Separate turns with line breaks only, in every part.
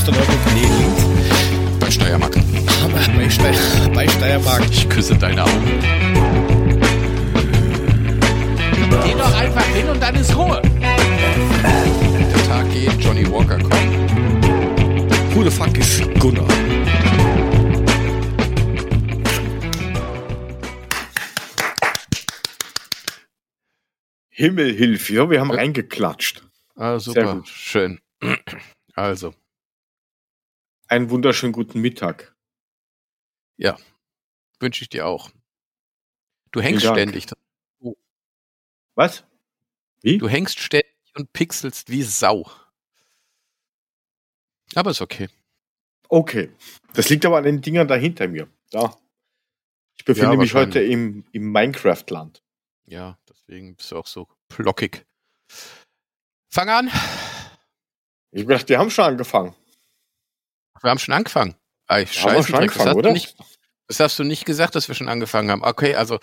Osterreibung? Nee, links.
Bei Steiermark.
Bei, Steier, bei Steiermark.
Ich küsse deine Augen.
Geh doch einfach hin und dann ist Ruhe.
Der Tag geht, Johnny Walker kommt.
Who the fuck is Gunnar? Himmel hilf, ja, wir haben reingeklatscht.
Ah,
Sehr
super.
gut.
Schön. Also,
Einen wunderschönen guten Mittag.
wünsche ich dir auch. Du hängst ständig.
Was? Wie?
Du hängst ständig und pixelst wie Sau. Aber ist okay.
Okay. Das liegt aber an den Dingern da hinter mir. Da. Ich befinde
Ja,
mich heute im, im Minecraft-Land.
Ja, deswegen bist du auch so plockig. Fang an.
Ich gedacht, die haben schon angefangen.
Wir haben schon angefangen.
Wir
scheiße,
schon
das, hast
oder?
Du nicht, das hast du nicht gesagt, dass wir schon angefangen haben. Okay, also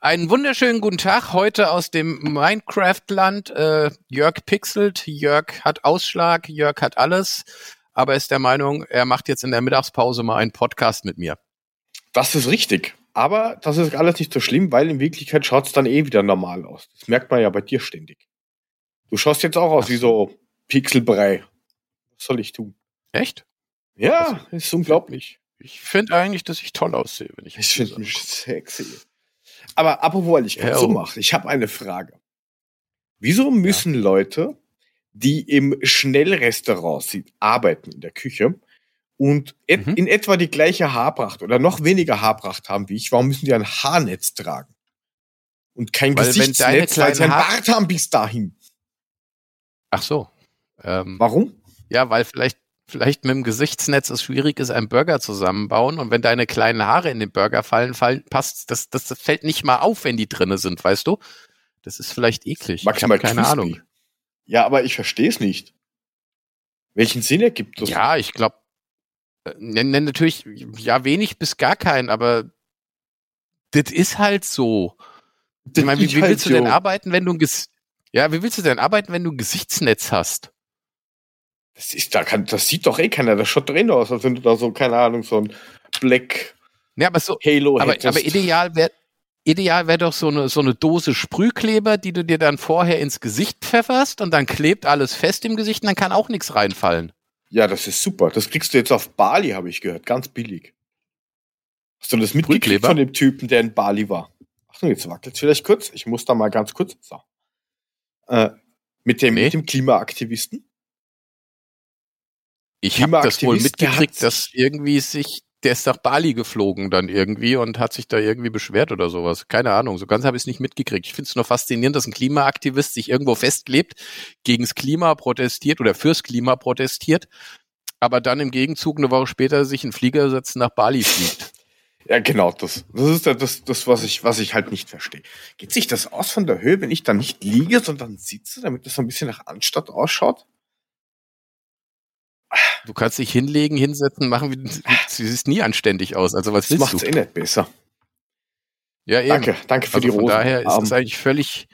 einen wunderschönen guten Tag heute aus dem Minecraft-Land. Äh, Jörg pixelt, Jörg hat Ausschlag, Jörg hat alles, aber ist der Meinung, er macht jetzt in der Mittagspause mal einen Podcast mit mir.
Das ist richtig. Aber das ist alles nicht so schlimm, weil in Wirklichkeit schaut es dann eh wieder normal aus. Das merkt man ja bei dir ständig. Du schaust jetzt auch aus wie so Pixelbrei. Was soll ich tun?
Echt?
Ja, ist unglaublich.
Ich finde eigentlich, dass ich toll aussehe, wenn ich
Ich finde mich sexy. Aber apropos, weil ich
Ja,
so
oh.
mache, ich habe eine Frage. Wieso müssen Leute, die im Schnellrestaurant sind, arbeiten in der Küche und et
Mhm.
in etwa die gleiche Haarpracht oder noch weniger Haarpracht haben wie ich, warum müssen die ein Haarnetz tragen? Und kein
Weil
Gesichtsnetz, weil sie ein Bart haben bis dahin.
Ach so. Ähm,
Warum?
Ja, weil vielleicht, vielleicht mit dem Gesichtsnetz es schwierig ist, einen Burger zusammenbauen und wenn deine kleinen Haare in den Burger fallen, fallen passt, das, das, fällt nicht mal auf, wenn die drinne sind, weißt du? Das ist vielleicht eklig.
Maximal
ich keine
crispy.
Ahnung.
Ja, aber ich verstehe es nicht. Welchen Sinn ergibt das?
Ja, ich glaube, ne, ne, natürlich, ja, wenig bis gar keinen, aber das ist halt so. Ich meine, wie, wie
halt
willst du denn
so.
arbeiten, wenn du ein Ges ja, wie willst du denn arbeiten, wenn du ein Gesichtsnetz hast?
Das ist, da kann, das sieht doch eh keiner. Das schaut drin aus, als wenn du da so, keine Ahnung, so ein Black
Ja, aber so,
Halo
aber,
hättest.
aber ideal wäre ideal wäre doch so eine, so eine Dose Sprühkleber, die du dir dann vorher ins Gesicht pfefferst und dann klebt alles fest im Gesicht und dann kann auch nichts reinfallen.
Ja, das ist super. Das kriegst du jetzt auf Bali, habe ich gehört. Ganz billig. Hast du das mitgekriegt von dem Typen, der in Bali war? Achtung, jetzt wackelt vielleicht kurz. Ich muss da mal ganz kurz. So. Äh, mit, dem,
Nee.
mit dem Klimaaktivisten.
Ich habe das wohl mitgekriegt, dass irgendwie sich, der ist nach Bali geflogen dann irgendwie und hat sich da irgendwie beschwert oder sowas. Keine Ahnung, so ganz habe ich es nicht mitgekriegt. Ich finde es nur faszinierend, dass ein Klimaaktivist sich irgendwo festklebt, gegens Klima protestiert oder fürs Klima protestiert, aber dann im Gegenzug eine Woche später sich in Flieger setzt und nach Bali fliegt.
Ja, genau, das, das ist das, das was, ich, was ich halt nicht verstehe. Geht sich das aus von der Höhe, wenn ich da nicht liege, sondern sitze, damit das so ein bisschen nach Anstatt ausschaut?
Du kannst dich hinlegen, hinsetzen, machen, wie, sie sieht nie anständig aus. Also was
Das
willst
macht
du?
es eh nicht besser.
Ja, eben.
Danke, danke für
Also
die
von
Rosen.
daher ist
Ähm,
das eigentlich völlig,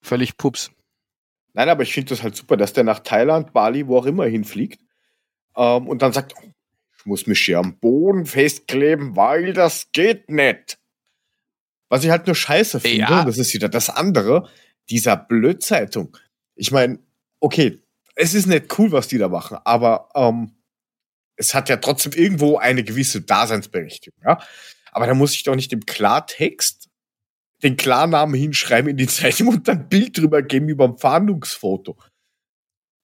völlig pups.
Nein, aber ich finde das halt super, dass der nach Thailand, Bali, wo auch immer hinfliegt ähm, und dann sagt, oh, ich muss mich hier am Boden festkleben, weil das geht nicht. Was ich halt nur scheiße finde,
Ja.
das ist wieder das andere, dieser Blödzeitung. Ich meine, okay, es ist nicht cool, was die da machen, aber ähm, es hat ja trotzdem irgendwo eine gewisse Daseinsberechtigung, ja. Aber da muss ich doch nicht im Klartext den Klarnamen hinschreiben in die Zeitung und dann ein Bild drüber geben über ein Fahndungsfoto.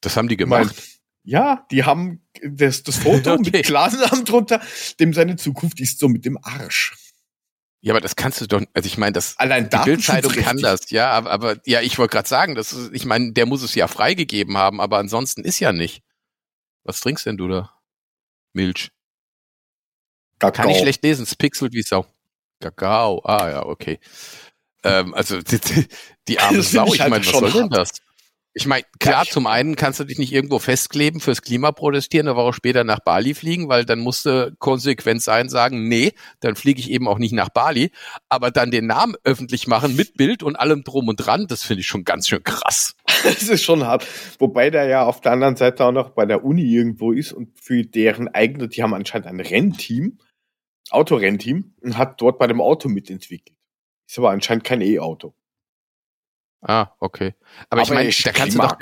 Das haben die
Ich mein,
gemacht.
ja, die haben das, das Foto
Okay.
mit Klarnamen drunter, dem seine Zukunft ist so mit dem Arsch.
Ja, aber das kannst du doch, also ich meine, das,
Allein
die Bildzeitung kann das, ja, aber, aber ja, ich wollte gerade sagen, das ist, ich meine, der muss es ja freigegeben haben, aber ansonsten ist ja nicht. Was trinkst denn du da? Milch.
Kakao.
Kann ich schlecht lesen, es pixelt wie Sau. Kakao, ah ja, okay. Ähm, also die, die- die arme Sau,
ich halt
meine, was soll denn das? Ich meine, klar,
Ja,
zum einen kannst du dich nicht irgendwo festkleben, fürs Klima protestieren, eine Woche später nach Bali fliegen, weil dann musste konsequent sein, sagen, nee, dann fliege ich eben auch nicht nach Bali, aber dann den Namen öffentlich machen mit Bild und allem drum und dran, das finde ich schon ganz schön krass.
das ist schon hart. Wobei der ja auf der anderen Seite auch noch bei der Uni irgendwo ist und für deren eigene, die haben anscheinend ein Rennteam, Autorennteam, und hat dort bei dem Auto mitentwickelt. Ist aber anscheinend kein E-Auto.
Ah, okay. Aber, ich meine, da kannst du doch,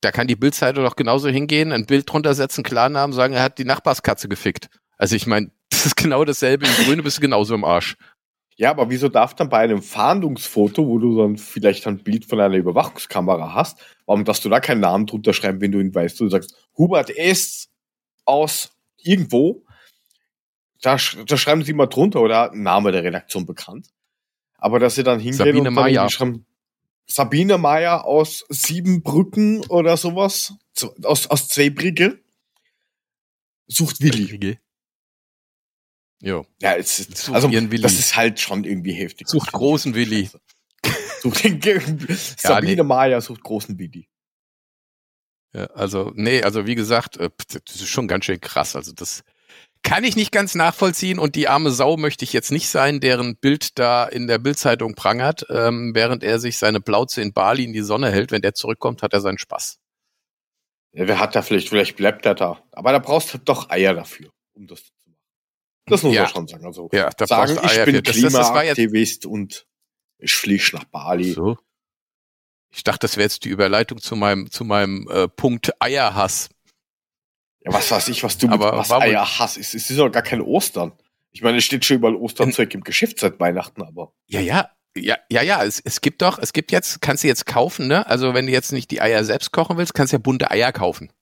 da kann die Bildzeitung doch genauso hingehen, ein Bild drunter setzen, Klarnamen sagen, er hat die Nachbarskatze gefickt. Also ich meine, das ist genau dasselbe. Im Grüne bist du genauso im Arsch.
Ja, aber wieso darf dann bei einem Fahndungsfoto, wo du dann vielleicht ein Bild von einer Überwachungskamera hast, warum darfst du da keinen Namen drunter schreiben, wenn du ihn weißt? Du sagst, Hubert S. aus irgendwo, da, da schreiben sie mal drunter oder Name der Redaktion bekannt. Aber dass sie dann hingehen
Sabine
und irgendwie schreiben, Sabine Meyer aus Siebenbrücken oder sowas, so- aus, aus Zweibrücke, sucht Willi.
Jo.
Ja, es ist,
Sucht
also, das ist halt schon irgendwie heftig.
Sucht großen Willi.
Sucht den, Sabine
nee.
Meyer sucht großen Willi.
Ja, also, nee, also wie gesagt, äh, das ist schon ganz schön krass. Also das kann ich nicht ganz nachvollziehen und die arme Sau möchte ich jetzt nicht sein, deren Bild da in der Bildzeitung prangert, ähm, während er sich seine Plauze in Bali in die Sonne hält. Wenn der zurückkommt, hat er seinen Spaß.
Ja, wer hat da vielleicht, vielleicht bleibt er da. Aber da brauchst du doch Eier dafür, um das zu machen. Das muss
Ja.
man schon sagen. Also
Ja, da
sagen,
brauchst du
ich
Eier
bin
war jetzt-
Klimaaktivist und ich fliege nach Bali.
So. Ich dachte, das wäre jetzt die Überleitung zu meinem, zu meinem äh, Punkt Eierhass.
Ja, was weiß ich, was du mit
Aber
was
warum-
Eier hast. Es es ist doch gar kein Ostern. Ich meine, es steht schon überall Osternzeug im Geschäft seit Weihnachten, aber
Ja, ja. Ja, ja, ja, es, es gibt doch, es gibt jetzt, kannst du jetzt kaufen, ne? Also wenn du jetzt nicht die Eier selbst kochen willst, kannst du ja bunte Eier kaufen.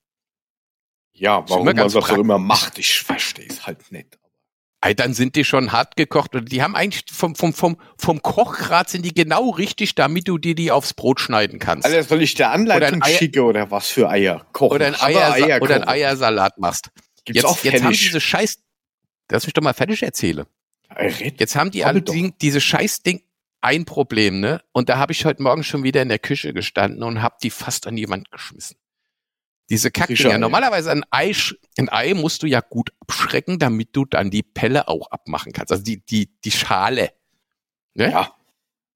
ja, warum man das auch immer macht, ich verstehe es halt nicht.
Ey, dann sind die schon hart gekocht und die haben eigentlich vom, vom, vom, vom Kochgrad sind die genau richtig, damit du dir die aufs Brot schneiden kannst.
Alter, soll ich der Anleitung
Eier-
schicke oder was für Eier kochen?
oder ein, Eier,
Eier
oder ein. Eiersalat machst.
Gibt's auch
Jetzt, jetzt haben diese Scheiß, lass mich doch mal fertig erzählen. Jetzt haben die alle die, diese Scheißding ein Problem, ne? Und da habe ich heute Morgen schon wieder in der Küche gestanden und habe die fast an die Wand geschmissen. Diese Kackdinger. Normalerweise ein Ei, ein Ei musst du ja gut abschrecken, damit du dann die Pelle auch abmachen kannst. Also die, die, die Schale. Ne?
Ja,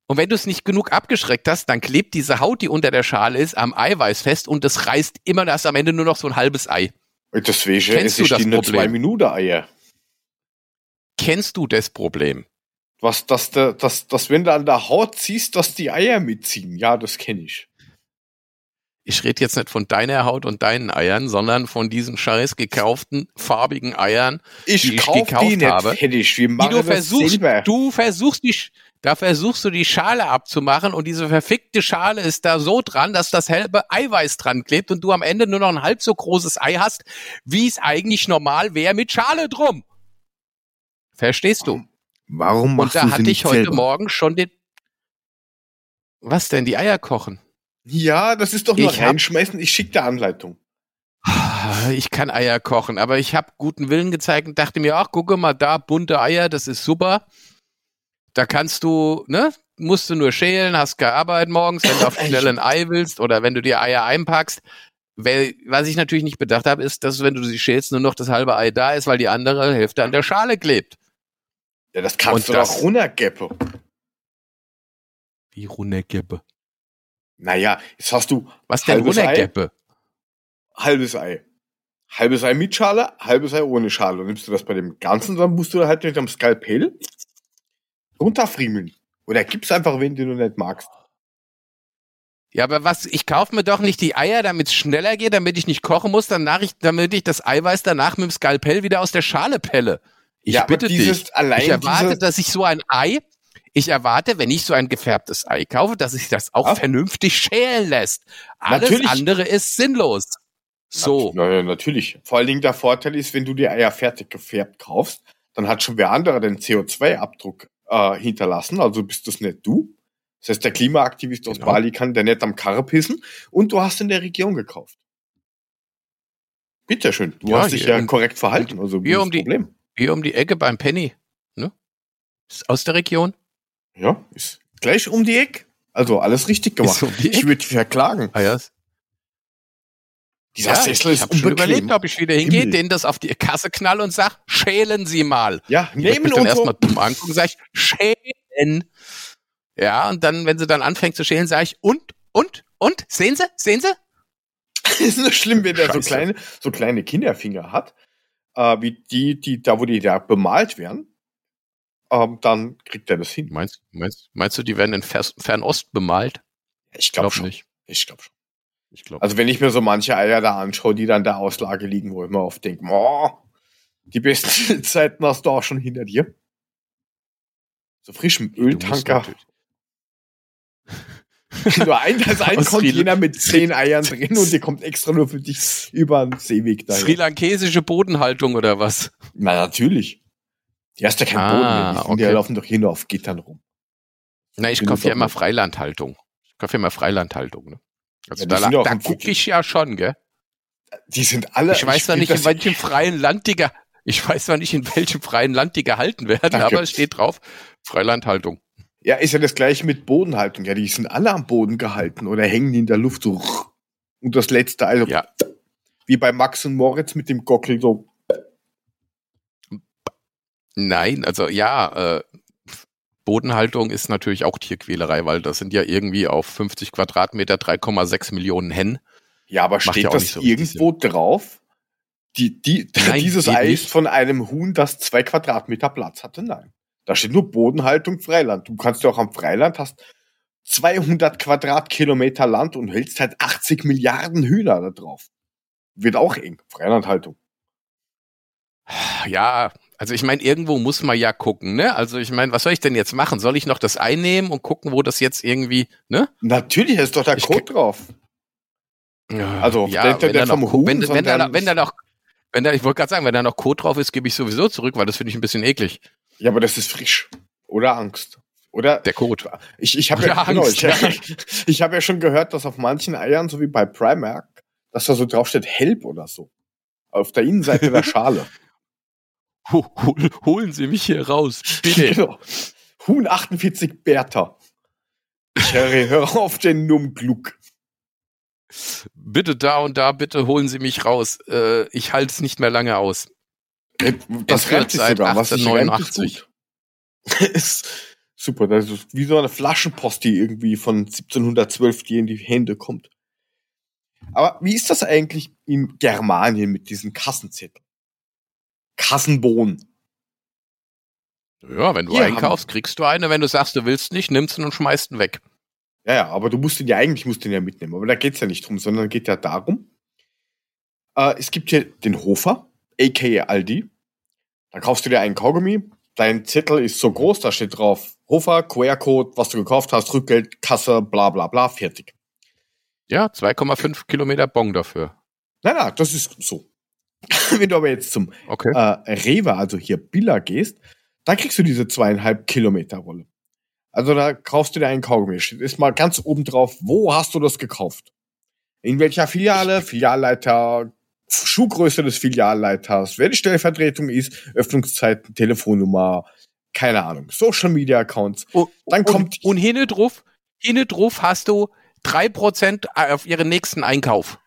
Und wenn du es nicht genug abgeschreckt hast, dann klebt diese Haut, die unter der Schale ist, am Eiweiß fest und das reißt immer das am Ende nur noch so ein halbes Ei.
deswegen
Kennst du das
die nur
Problem?
zwei Minuten Eier.
Kennst du das Problem?
Was, dass, der, dass, dass wenn du an der Haut ziehst, dass die Eier mitziehen. Ja, das kenne ich.
Ich rede jetzt nicht von deiner Haut und deinen Eiern, sondern von diesen scheiß gekauften farbigen Eiern,
Ich
Die ich
kauf
gekauft
die nicht
habe,
fertig. Wir
die du versuchst,
selber.
du versuchst die, da versuchst du die Schale abzumachen und diese verfickte Schale ist da so dran, dass das halbe Eiweiß dran klebt und du am Ende nur noch ein halb so großes Ei hast, wie es eigentlich normal wäre mit Schale drum. Verstehst du?
Warum
Und da hatte ich heute Morgen schon den, was denn, die Eier kochen?
Ja, das ist doch nur
Ich
reinschmeißen. Ich schicke dir Anleitung.
Ich kann Eier kochen, aber ich habe guten Willen gezeigt und dachte mir, ach, gucke mal da, bunte Eier, das ist super. Da kannst du, ne, musst du nur schälen, hast keine Arbeit morgens, wenn du auf schnell ein Ei willst oder wenn du dir Eier einpackst. Weil, was ich natürlich nicht bedacht habe, ist, dass wenn du sie schälst, nur noch das halbe Ei da ist, weil die andere Hälfte an der Schale klebt.
Ja, das kannst
Und
du
das-
doch runtergeppen.
Wie Runnergeppe.
Naja, jetzt hast du
Was denn
Halbes Ei?
Runnergeppe?
halbes Ei. Halbes Ei mit Schale, halbes Ei ohne Schale. Und nimmst du das bei dem Ganzen, dann musst du halt mit dem Skalpell runterfriemeln. Oder gib's einfach, wenn du nicht magst.
Ja, aber was, ich kaufe mir doch nicht die Eier, damit es schneller geht, damit ich nicht kochen muss, danach ich, damit ich das Eiweiß danach mit dem Skalpell wieder aus der Schale pelle. Ich
ja,
bitte
dieses
dich.
allein
Ich erwarte, dass ich so ein Ei, ich erwarte, wenn ich so ein gefärbtes Ei kaufe, dass sich das auch
Ja.
vernünftig schälen lässt. Alles
Natürlich.
andere ist sinnlos. So.
Na, na, natürlich. Vor allen Dingen der Vorteil ist, wenn du die Eier fertig gefärbt kaufst, dann hat schon wer andere den CO2-Abdruck äh, hinterlassen, also bist das nicht du. Das heißt, der Klimaaktivist aus
Genau.
Bali kann der nicht am Karre pissen und du hast in der Region gekauft. Bitteschön, du
Ja,
hast dich ja
um-
korrekt verhalten, also
hier um die-
Problem.
Hier um die Ecke beim Penny. Ne? Ist aus der Region.
Ja, ist gleich um die Ecke. Also alles richtig gemacht.
Um
ich würde verklagen.
Ah, ja.
Dieser
ja,
Sessel
ich habe schon überlegt, ob ich wieder hingehe, denen das auf die Kasse knall und sag, schälen Sie mal.
Ja, nehmen
dann
und so.
erstmal dumm angucken, sag ich, schälen. Ja, und dann, wenn sie dann anfängt zu schälen, sage ich, und, und, Und? Sehen Sie? Sehen Sie?
Ist nur schlimm, wenn der so kleine, so kleine Kinderfinger hat, äh, wie die, die, da wo die da bemalt werden, ähm, dann kriegt er das hin.
Meinst, meinst, meinst du, die werden in Fer Fernost bemalt?
Ich glaube
Glaub
schon.
nicht.
Ich glaube schon.
Ich glaube.
Also wenn ich mir so manche Eier da anschaue, die dann der Auslage liegen, wo ich mir oft denke, oh, die besten Zeiten hast du auch schon hinter dir. So frischem Öltanker. Nur ein, da ist ein Container mit zehn Eiern drin und der kommt extra nur für dich über den Seeweg dahin.
Sri Lankesische Bodenhaltung oder was?
Na, natürlich. Die hast ja keinen
Ah,
Boden mehr. Die, sind, die
okay.
laufen doch hier nur auf Gittern rum.
Na, ich kaufe ja immer. Freilandhaltung. Ich kaufe ja immer Freilandhaltung. Ne? Also
Ja, die
da,
ja
da gucke ich ja schon, gell?
Die sind alle.
Ich weiß
find
nicht, in welchem freien Land die, ge- ich weiß zwar nicht, in welchem freien Land die gehalten werden,
Danke.
aber es steht drauf, Freilandhaltung.
Ja, ist ja das gleiche mit Bodenhaltung. Ja, die sind alle am Boden gehalten oder hängen in der Luft so. Und das letzte, also
Ja.
wie bei Max und Moritz mit dem Gockel so.
Nein, also ja, äh, Bodenhaltung ist natürlich auch Tierquälerei, weil das sind ja irgendwie auf 50 Quadratmeter 3,6 Millionen Hennen.
Ja, aber
Macht
steht
ja
das
so
irgendwo drauf? Die, die,
Nein,
dieses Ei ist von einem Huhn, das zwei Quadratmeter Platz hatte? Nein. Da steht nur Bodenhaltung Freiland. Du kannst ja auch am Freiland hast 200 Quadratkilometer Land und hältst halt 80 Milliarden Hühner da drauf. Wird auch eng. Freilandhaltung.
Ja, also ich meine, irgendwo muss man ja gucken, ne? Also ich meine, was soll ich denn jetzt machen? Soll ich noch das einnehmen und gucken, wo das jetzt irgendwie, ne?
Natürlich ist doch der
Ich
Code drauf. Also,
ja,
der- der
wenn da noch,
Huhn,
wenn, wenn, da, noch- wenn da noch, wenn da, ich wollte gerade sagen, wenn da noch Code drauf ist, gebe ich sowieso zurück, weil das finde ich ein bisschen eklig.
Ja, aber das ist frisch. Oder Angst. Oder
Der Code.
ich, ich habe ja, genau,
Angst,
ich, ich habe ja schon gehört, dass auf manchen Eiern, so wie bei Primark, dass da so draufsteht Help oder so. Auf der Innenseite der Schale.
Hol, hol, holen Sie mich hier raus, bitte.
Genau. Huhn 48 Bertha. Ich höre, höre auf den Nummgluck.
bitte da und da, bitte holen Sie mich raus. Äh, ich halte es nicht mehr lange aus.
Das
Entführt
reimt sich
seit
sogar. Was sich reimt, ist
1889.
gut. ist super. Das ist wie so eine Flaschenpost, die irgendwie von 1712 dir in die Hände kommt. Aber wie ist das eigentlich in Germanien mit diesen Kassenzetteln? Kassenbohnen.
Ja, wenn du
Hier
einkaufst, kriegst du eine. Wenn du sagst, du willst nicht, nimmst ihn und schmeißt ihn weg.
Ja, ja, aber du musst den ja eigentlich musst den ja mitnehmen. Aber da geht's ja nicht drum, sondern geht ja darum. Äh, es gibt hier den Hofer, aka Aldi. Da kaufst du dir einen Kaugummi. Dein Zettel ist so groß, da steht drauf Hofer, QR-Code, was du gekauft hast, Rückgeld, Kasse, bla bla bla, fertig.
Ja, 2,5 Kilometer Bon dafür.
Na, na, das ist so. Wenn du aber jetzt zum
Okay.
äh, Rewe, also hier Billa gehst, da kriegst du diese zweieinhalb Kilometer Rolle. Also da kaufst du dir einen Kaugummi. Ist mal ganz oben drauf, wo hast du das gekauft? In welcher Filiale? Filialleiter, Schuhgröße des Filialleiters, wer die Stellvertretung ist, Öffnungszeiten, Telefonnummer, keine Ahnung, Social Media Accounts.
Und,
Dann kommt-
und, und hinne drauf, hinne drauf hast du 3% auf ihren nächsten Einkauf.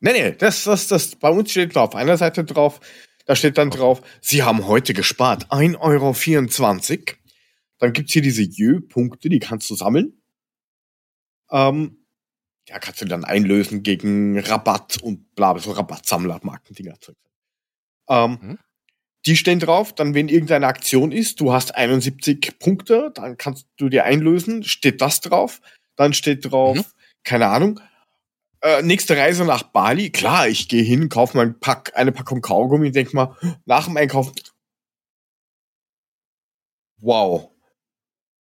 Nee, nee, das, das, das, bei uns steht auf einer Seite drauf, da steht dann drauf, Sie haben heute gespart 1,24 Euro. Dann gibt's hier diese Jö-Punkte, die kannst du sammeln. Ähm, ja, kannst du dann einlösen gegen Rabatt und bla, so Rabattsammler, Markendinger. Ähm,
Mhm.
Die stehen drauf, dann wenn irgendeine Aktion ist, du hast 71 Punkte, dann kannst du dir einlösen, steht das drauf, dann steht drauf,
Mhm.
keine Ahnung, äh, nächste Reise nach Bali, klar, ich gehe hin, kaufe mal ein Pack, eine Packung Kaugummi, denk mal, nach dem Einkauf, wow,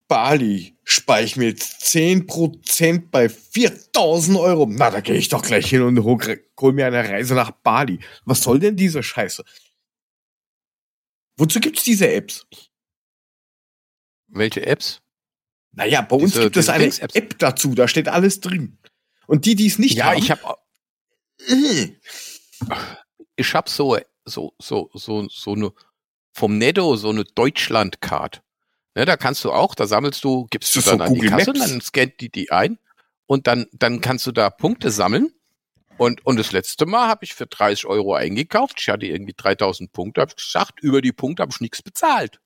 Bali, spare ich mir jetzt 10% bei 4000 Euro. Na, da gehe ich doch gleich hin und hol, hol mir eine Reise nach Bali. Was soll denn diese Scheiße? Wozu gibt's diese Apps?
Welche Apps?
Naja, bei uns
Diese-
gibt es eine. App dazu, da steht alles drin. Und die, die es nicht
ja,
haben,
ich habe
äh,
ich hab so so so so so eine vom Netto so eine Deutschland-Card. Ne, da kannst du auch, da sammelst du, gibst du dann
so
an die
Google
Kasse,
Maps.
dann scannt die die ein und dann dann kannst du da Punkte sammeln. Und, und das letzte Mal habe ich für 30 Euro eingekauft. Ich hatte irgendwie 3000 Punkte. Habe ich gesagt, über die Punkte habe ich nichts bezahlt.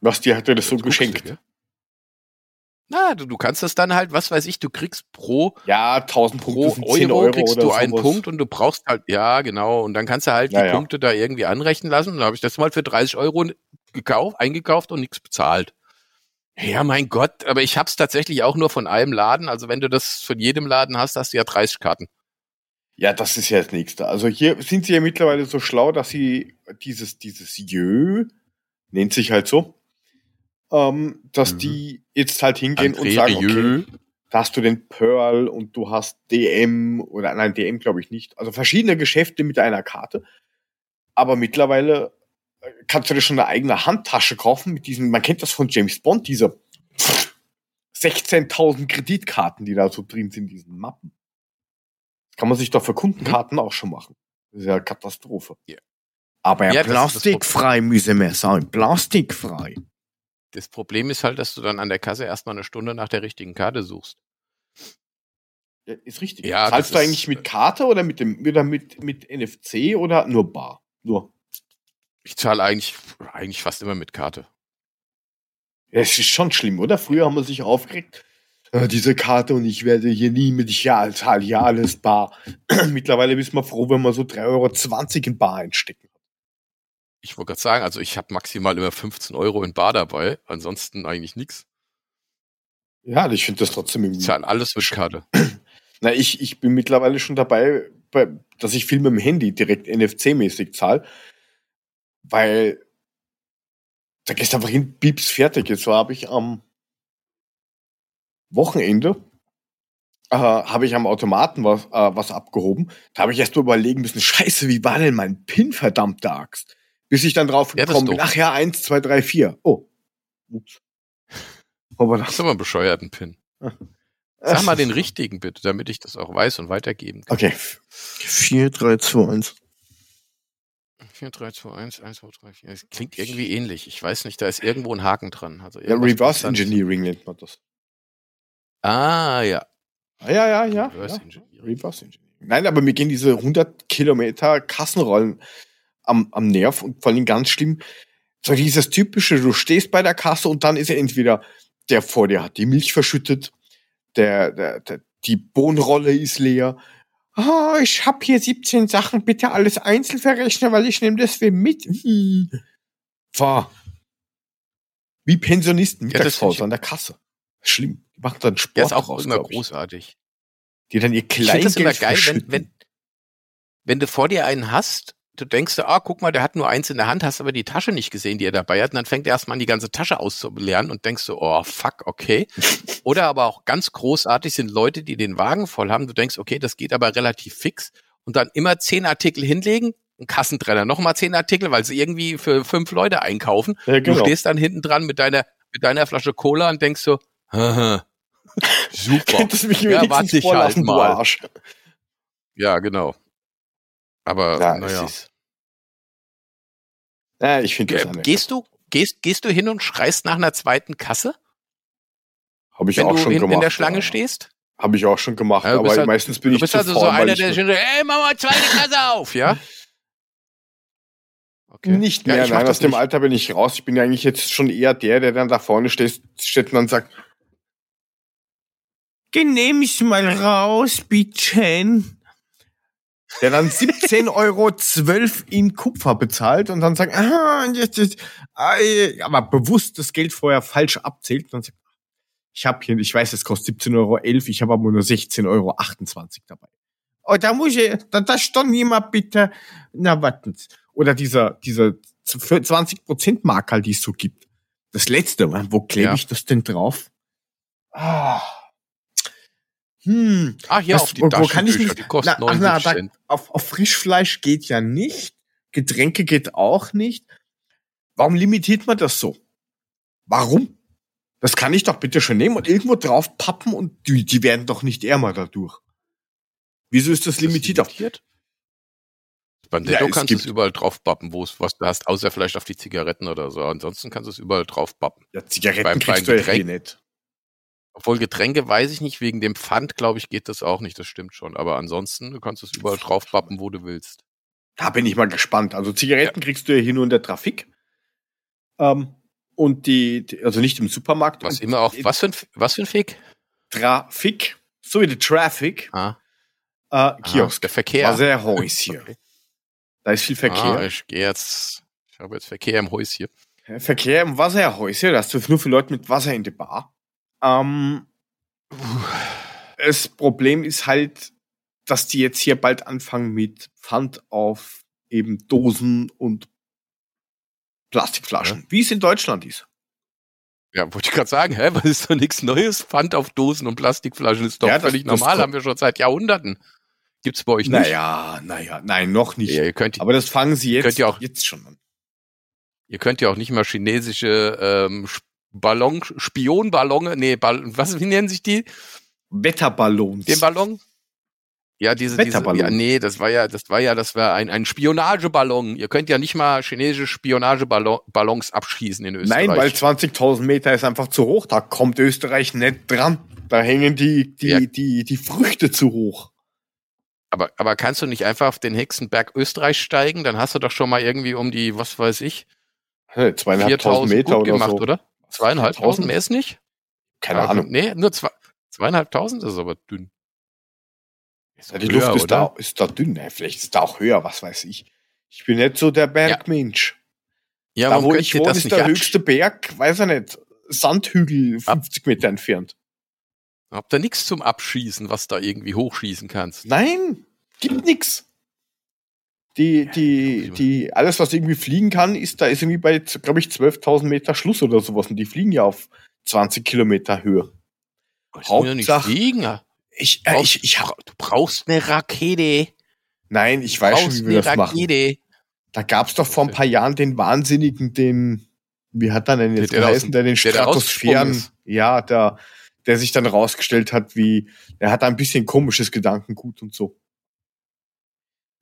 was dir hat er das so geschenkt.
gell? Na, du, du kannst das dann halt, was weiß ich, du kriegst pro,
Ja, 1000
pro
Punkte
Euro,
10 Euro
kriegst du einen
sowas.
Punkt und du brauchst halt, ja, genau, und dann kannst du halt
Ja,
die
ja.
Punkte da irgendwie anrechnen lassen. Und da habe ich das mal für 30 Euro gekauft, eingekauft und nichts bezahlt. Ja, mein Gott, aber ich hab's tatsächlich auch nur von einem Laden. Also wenn du das von jedem Laden hast, hast du ja 30 Karten.
Ja, das ist ja das Nächste. Also hier sind sie ja mittlerweile so schlau, dass sie dieses, dieses Jö, nennt sich halt so, ähm, dass
Mhm.
die jetzt halt hingehen und
André
sagen, okay,
Rieu.
da hast du den Pearl und du hast DM oder nein, DM glaube ich nicht. Also verschiedene Geschäfte mit einer Karte. Aber mittlerweile äh, kannst du dir schon eine eigene Handtasche kaufen mit diesen, man kennt das von James Bond, diese 16.000 Kreditkarten, die da so drin sind, diesen Mappen. Das kann man sich doch für Kundenkarten auch schon machen. Das ist ja eine Katastrophe.
Ja.
Aber
Ja,
plastikfrei müssen wir sein. Plastikfrei.
Das Problem ist halt, dass du dann an der Kasse erstmal eine Stunde nach der richtigen Karte suchst.
Ja, ist richtig.
Ja,
Zahlst du eigentlich mit Karte oder mit dem oder mit, mit NFC oder nur bar? Nur.
Ich zahle eigentlich, eigentlich fast immer mit Karte.
Ja, es ist schon schlimm, oder? Früher haben wir sich aufgeregt. "Ah, diese Karte und ich werde hier nie mit ja, zahl ja alles bar. Mittlerweile bist man froh, wenn man so 3,20 Euro in Bar einstecken.
Ich wollte gerade sagen, also ich habe maximal immer 15 Euro in Bar dabei, ansonsten eigentlich nichts.
Ja, ich finde das trotzdem irgendwie.
zahle alles mit Karte.
Na, ich, ich bin mittlerweile schon dabei, bei, dass ich viel mit dem Handy direkt NFC-mäßig zahle. Weil da gehst einfach hin, pieps, fertig. Jetzt habe ich am Wochenende äh, habe ich am Automaten was, äh, was abgehoben. Da habe ich erst mal überlegen müssen, scheiße, wie war denn mein PIN, verdammte Axt? Bis ich dann drauf
Ja,
gekommen bin, ach ja, eins, zwei, drei, vier. Oh. Ups. Aber
Das ist aber ein bescheuerten Pin. Sag mal den richtigen bitte, damit ich das auch weiß und weitergeben kann.
Okay. 4, 3, 2, 1.
4, 3, 2, 1, 1, 2, 3, 4. Es klingt irgendwie ähnlich. Ich weiß nicht, da ist irgendwo ein Haken dran. Also
Ja, Reverse. Engineering nennt man das.
Ah, ja.
Ah, ja, ja, ja.
Reverse
ja.
Engineering.
Reverse Engineering. Nein, aber mir gehen diese 100 Kilometer Kassenrollen am, am Nerv und vor allem ganz schlimm. So dieses typische, du stehst bei der Kasse und dann ist er entweder der vor dir hat die Milch verschüttet, der, der, der die Bohnenrolle ist leer. Ah, ich hab hier 17 Sachen, bitte alles einzeln verrechnen, weil ich nehme das mit. Hm. Fahr. Wie Pensionisten,
Ja, das
Mittagspause
ich-
an der Kasse. Schlimm. Die machen dann Sport
Der ist auch immer
ich.
großartig.
Die dann ihr
Ich finde das immer
Kleingeld
geil, wenn, wenn, wenn du vor dir einen hast, du denkst, ah, guck mal, der hat nur eins in der Hand, hast aber die Tasche nicht gesehen, die er dabei hat, und dann fängt er erstmal an, die ganze Tasche auszuleeren und denkst so, oh, fuck, okay. Oder aber auch ganz großartig sind Leute, die den Wagen voll haben, du denkst, okay, das geht aber relativ fix, und dann immer zehn Artikel hinlegen, ein Kassentrenner, nochmal zehn Artikel, weil sie irgendwie für fünf Leute einkaufen.
Ja,
Du
genau.
stehst dann hinten dran mit deiner, mit deiner Flasche Cola und denkst so, haha, super.
Könntest mich
Ja, warte ich halt
du
mal. Ja, genau. Aber
Ja,
naja.
es ist. Ja, ich finde das
Ge-. Gehst du, gehst, gehst du hin und schreist nach einer zweiten Kasse,
Habe ich
wenn
auch
du
schon
hinten
gemacht.
in der Schlange
ja.
stehst?
Habe ich auch schon gemacht,
Ja, du
aber
halt-
meistens bin
Du
ich
bist
zu
also so
faul,
einer,
ich
der schon, ey, mach mal zweite Kasse auf, ja? Okay.
Nicht
Ja,
mehr,
ich mach
nein, aus dem
nicht.
Alter bin ich raus. Ich bin ja eigentlich jetzt schon eher der, der dann da vorne steht, steht und dann sagt, genehmigt mal raus, bitte. Der dann 17,12 Euro in Kupfer bezahlt und dann sagt, ah, jetzt, jetzt, aber bewusst das Geld vorher falsch abzählt. Und dann sagt, ich habe hier, ich weiß, es kostet 17,11 Euro, ich habe aber nur 16,28 Euro dabei. Oh, da muss ich, da, da stand niemand bitte. Na, warten. Oder dieser, dieser 20% Marker, die es so gibt. Das letzte, wo klebe
Ja.
ich das denn drauf? Ah. Hm.
Ah, hier
Was-
auf die
wo- wo kann ich mich-
die kosten
Na, ach, na,
79
da-. Auf, auf Frischfleisch geht ja nicht. Getränke geht auch nicht. Warum limitiert man das so? Warum? Das kann ich doch bitte schon nehmen und irgendwo drauf pappen und die, die werden doch nicht ärmer dadurch. Wieso ist das limitiert auf?
limitiert? Beim
Ja,
Netto
es
kannst du es überall drauf bappen, wo es was du hast, außer vielleicht auf die Zigaretten oder so. Ansonsten kannst du es überall drauf bappen.
Ja, Zigaretten
Beim-
kriegst du ja eh nicht.
Obwohl Getränke weiß ich nicht, wegen dem Pfand, glaube ich, geht das auch nicht, das stimmt schon. Aber ansonsten, du kannst es überall drauf pappen, wo du willst.
Da bin ich mal gespannt. Also Zigaretten kriegst du ja hier nur in der Trafik. Ähm, und die, die also nicht im Supermarkt.
Was immer auch, was für ein, was für ein Fick?
Traffic, so wie der Traffic,
Ah,
äh, Kiosk.
Ah, der Verkehr.
Sehr heiß hier.
Okay.
Da ist viel Verkehr.
Ah, ich gehe jetzt, ich habe jetzt Verkehr im Haus hier.
Verkehr im Wasserhäuschen, das ist nur für Leute mit Wasser in der Bar. Ähm, das Problem ist halt, dass die jetzt hier bald anfangen mit Pfand auf eben Dosen und Plastikflaschen, wie es in Deutschland ist.
Ja, wollte ich gerade sagen, hä, was ist doch nichts Neues? Pfand auf Dosen und Plastikflaschen ist doch
Ja,
völlig
das
normal, haben wir schon seit Jahrhunderten. Gibt's bei euch nicht?
Naja, naja, nein, noch nicht.
Ja, könnt,
Aber das fangen sie jetzt,
Könnt ihr auch-
jetzt schon an.
ihr könnt ja auch nicht mal chinesische ähm, Ballon, Spionballone, nee, Ball, was, wie nennen sich die?
Wetterballons.
Den Ballon? Ja, diese, diese,
Wetterballon.
ja, nee, das war ja, das war ja, das war ein, ein Spionageballon. Ihr könnt ja nicht mal chinesische Spionageballons abschießen in Österreich.
Nein, weil 20.000 Meter ist einfach zu hoch. Da kommt Österreich nicht dran. Da hängen die, die,
Ja.
die, die Früchte zu hoch.
aber, aber kannst du nicht einfach auf den Hexenberg Österreich steigen? Dann hast du doch schon mal irgendwie um die, was weiß ich,
Hey, Zweieinhalbtausend
4000
Meter
gut
oder
gemacht,
so.
oder? Zweieinhalbtausend
2000?
mehr ist nicht?
Keine
Ja,
Ahnung.
Nee, nur zwei, zweieinhalbtausend ist aber dünn. Ist
Ja, die
höher,
Luft ist
oder?
da, ist da dünn. Ne? Vielleicht ist da auch höher, was weiß ich. Ich bin nicht so der Bergmensch.
Ja,
da,
warum
wo ich wohne,
das
ist der höchste Berg, weiß er nicht, Sandhügel
Ab-
50 Meter entfernt.
Habt ihr nichts zum Abschießen, was da irgendwie hochschießen kannst?
Nein, gibt nix. Die, die, die, alles, was irgendwie fliegen kann, ist da ist irgendwie bei, glaube ich, 12.000 Meter Schluss oder sowas. Und die fliegen ja auf 20 Kilometer Höhe.
Ich will ja nicht
Hauptsache-
fliegen.
Ich, äh, ich, ich,
du brauchst eine Rakete.
nein, ich
Du
weiß schon, wie wir das machen.
Rakete.
Da gab's doch vor ein paar Jahren den Wahnsinnigen, den, wie hat er denn jetzt
Der, der
geheißen, der den
der
Stratosphären,
ist.
ja, der, der sich dann rausgestellt hat, wie, der hat ein bisschen komisches Gedankengut und so.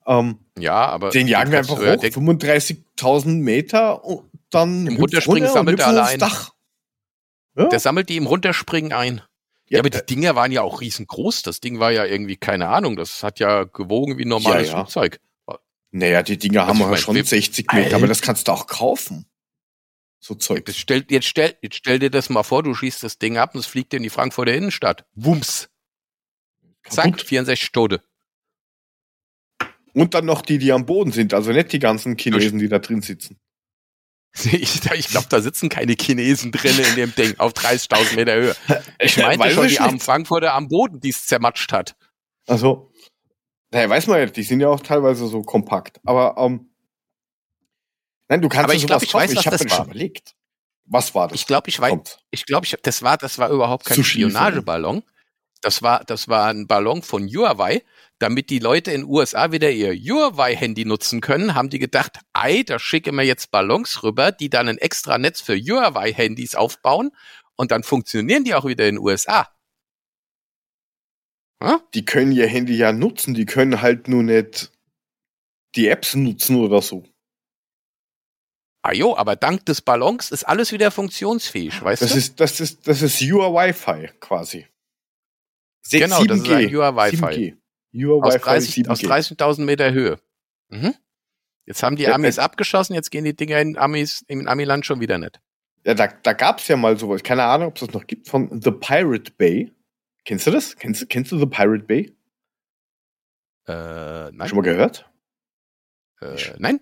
Ähm,
Ja, aber
den jagen wir einfach
äh,
hoch,
der-
35.000 Meter und dann
Im Runterspringen
runter
sammelt er
hüpft
alle
aufs
ein.
Dach. Ja,
Der sammelt die im Runterspringen ein. Ja, aber die Dinger waren ja auch riesengroß. Das Ding war ja irgendwie, keine Ahnung, das hat ja gewogen wie ein normales
Ja, ja.
Flugzeug.
naja, die Dinger
Also
haben ja schon
wir-
60 Meter,
Alter.
aber das kannst du auch kaufen. So Zeug.
Jetzt stell, jetzt, stell, jetzt stell dir das mal vor, du schießt das Ding ab und es fliegt in die Frankfurter Innenstadt. Wumms. Zack,
Kaputt.
64 Stunden.
Und dann noch die, die am Boden sind, also nicht die ganzen Chinesen, die da drin sitzen.
Ich, ich glaube, da sitzen keine Chinesen drin in dem Ding auf 30.000 Meter Höhe. Ich meinte schon die armen. Frankfurter am Boden, die es zermatscht hat.
Also, naja, weiß man ja, die sind ja auch teilweise so kompakt. Aber, ähm, nein, du kannst
Aber ich glaub,
sowas
ich weiß, was
ich habe
das war.
überlegt. Was war das?
Ich glaube, ich weiß,
Kommt.
ich glaube, ich, das war, das war überhaupt kein. Spionageballon. Das war, das war ein Ballon von Huawei. Damit die Leute in den USA wieder ihr Huawei-Handy nutzen können, haben die gedacht, ei, da schicken wir jetzt Ballons rüber, die dann ein extra Netz für Huawei-Handys aufbauen und dann funktionieren die auch wieder in den USA.
Die können ihr Handy ja nutzen, die können halt nur nicht die Apps nutzen oder so.
Ah jo, aber dank des Ballons ist alles wieder funktionsfähig, weißt
Das
du?
ist, das ist, das ist Your Wi-Fi quasi. Se-
Genau, das ist ein Your Wi-Fi.
7G. Your
aus
Wi-Fi
30 aus
7G.
30.000 Meter Höhe. Mhm. Jetzt haben die Amis
äh,
abgeschossen, jetzt gehen die Dinger in Amis, im Amiland schon wieder nicht.
Ja, da, da gab's ja mal sowas. Keine Ahnung, ob es das noch gibt, von The Pirate Bay. Kennst du das? Kennst, du- kennst du The Pirate Bay?
Äh, nein.
Schon mal gehört?
Äh, nein.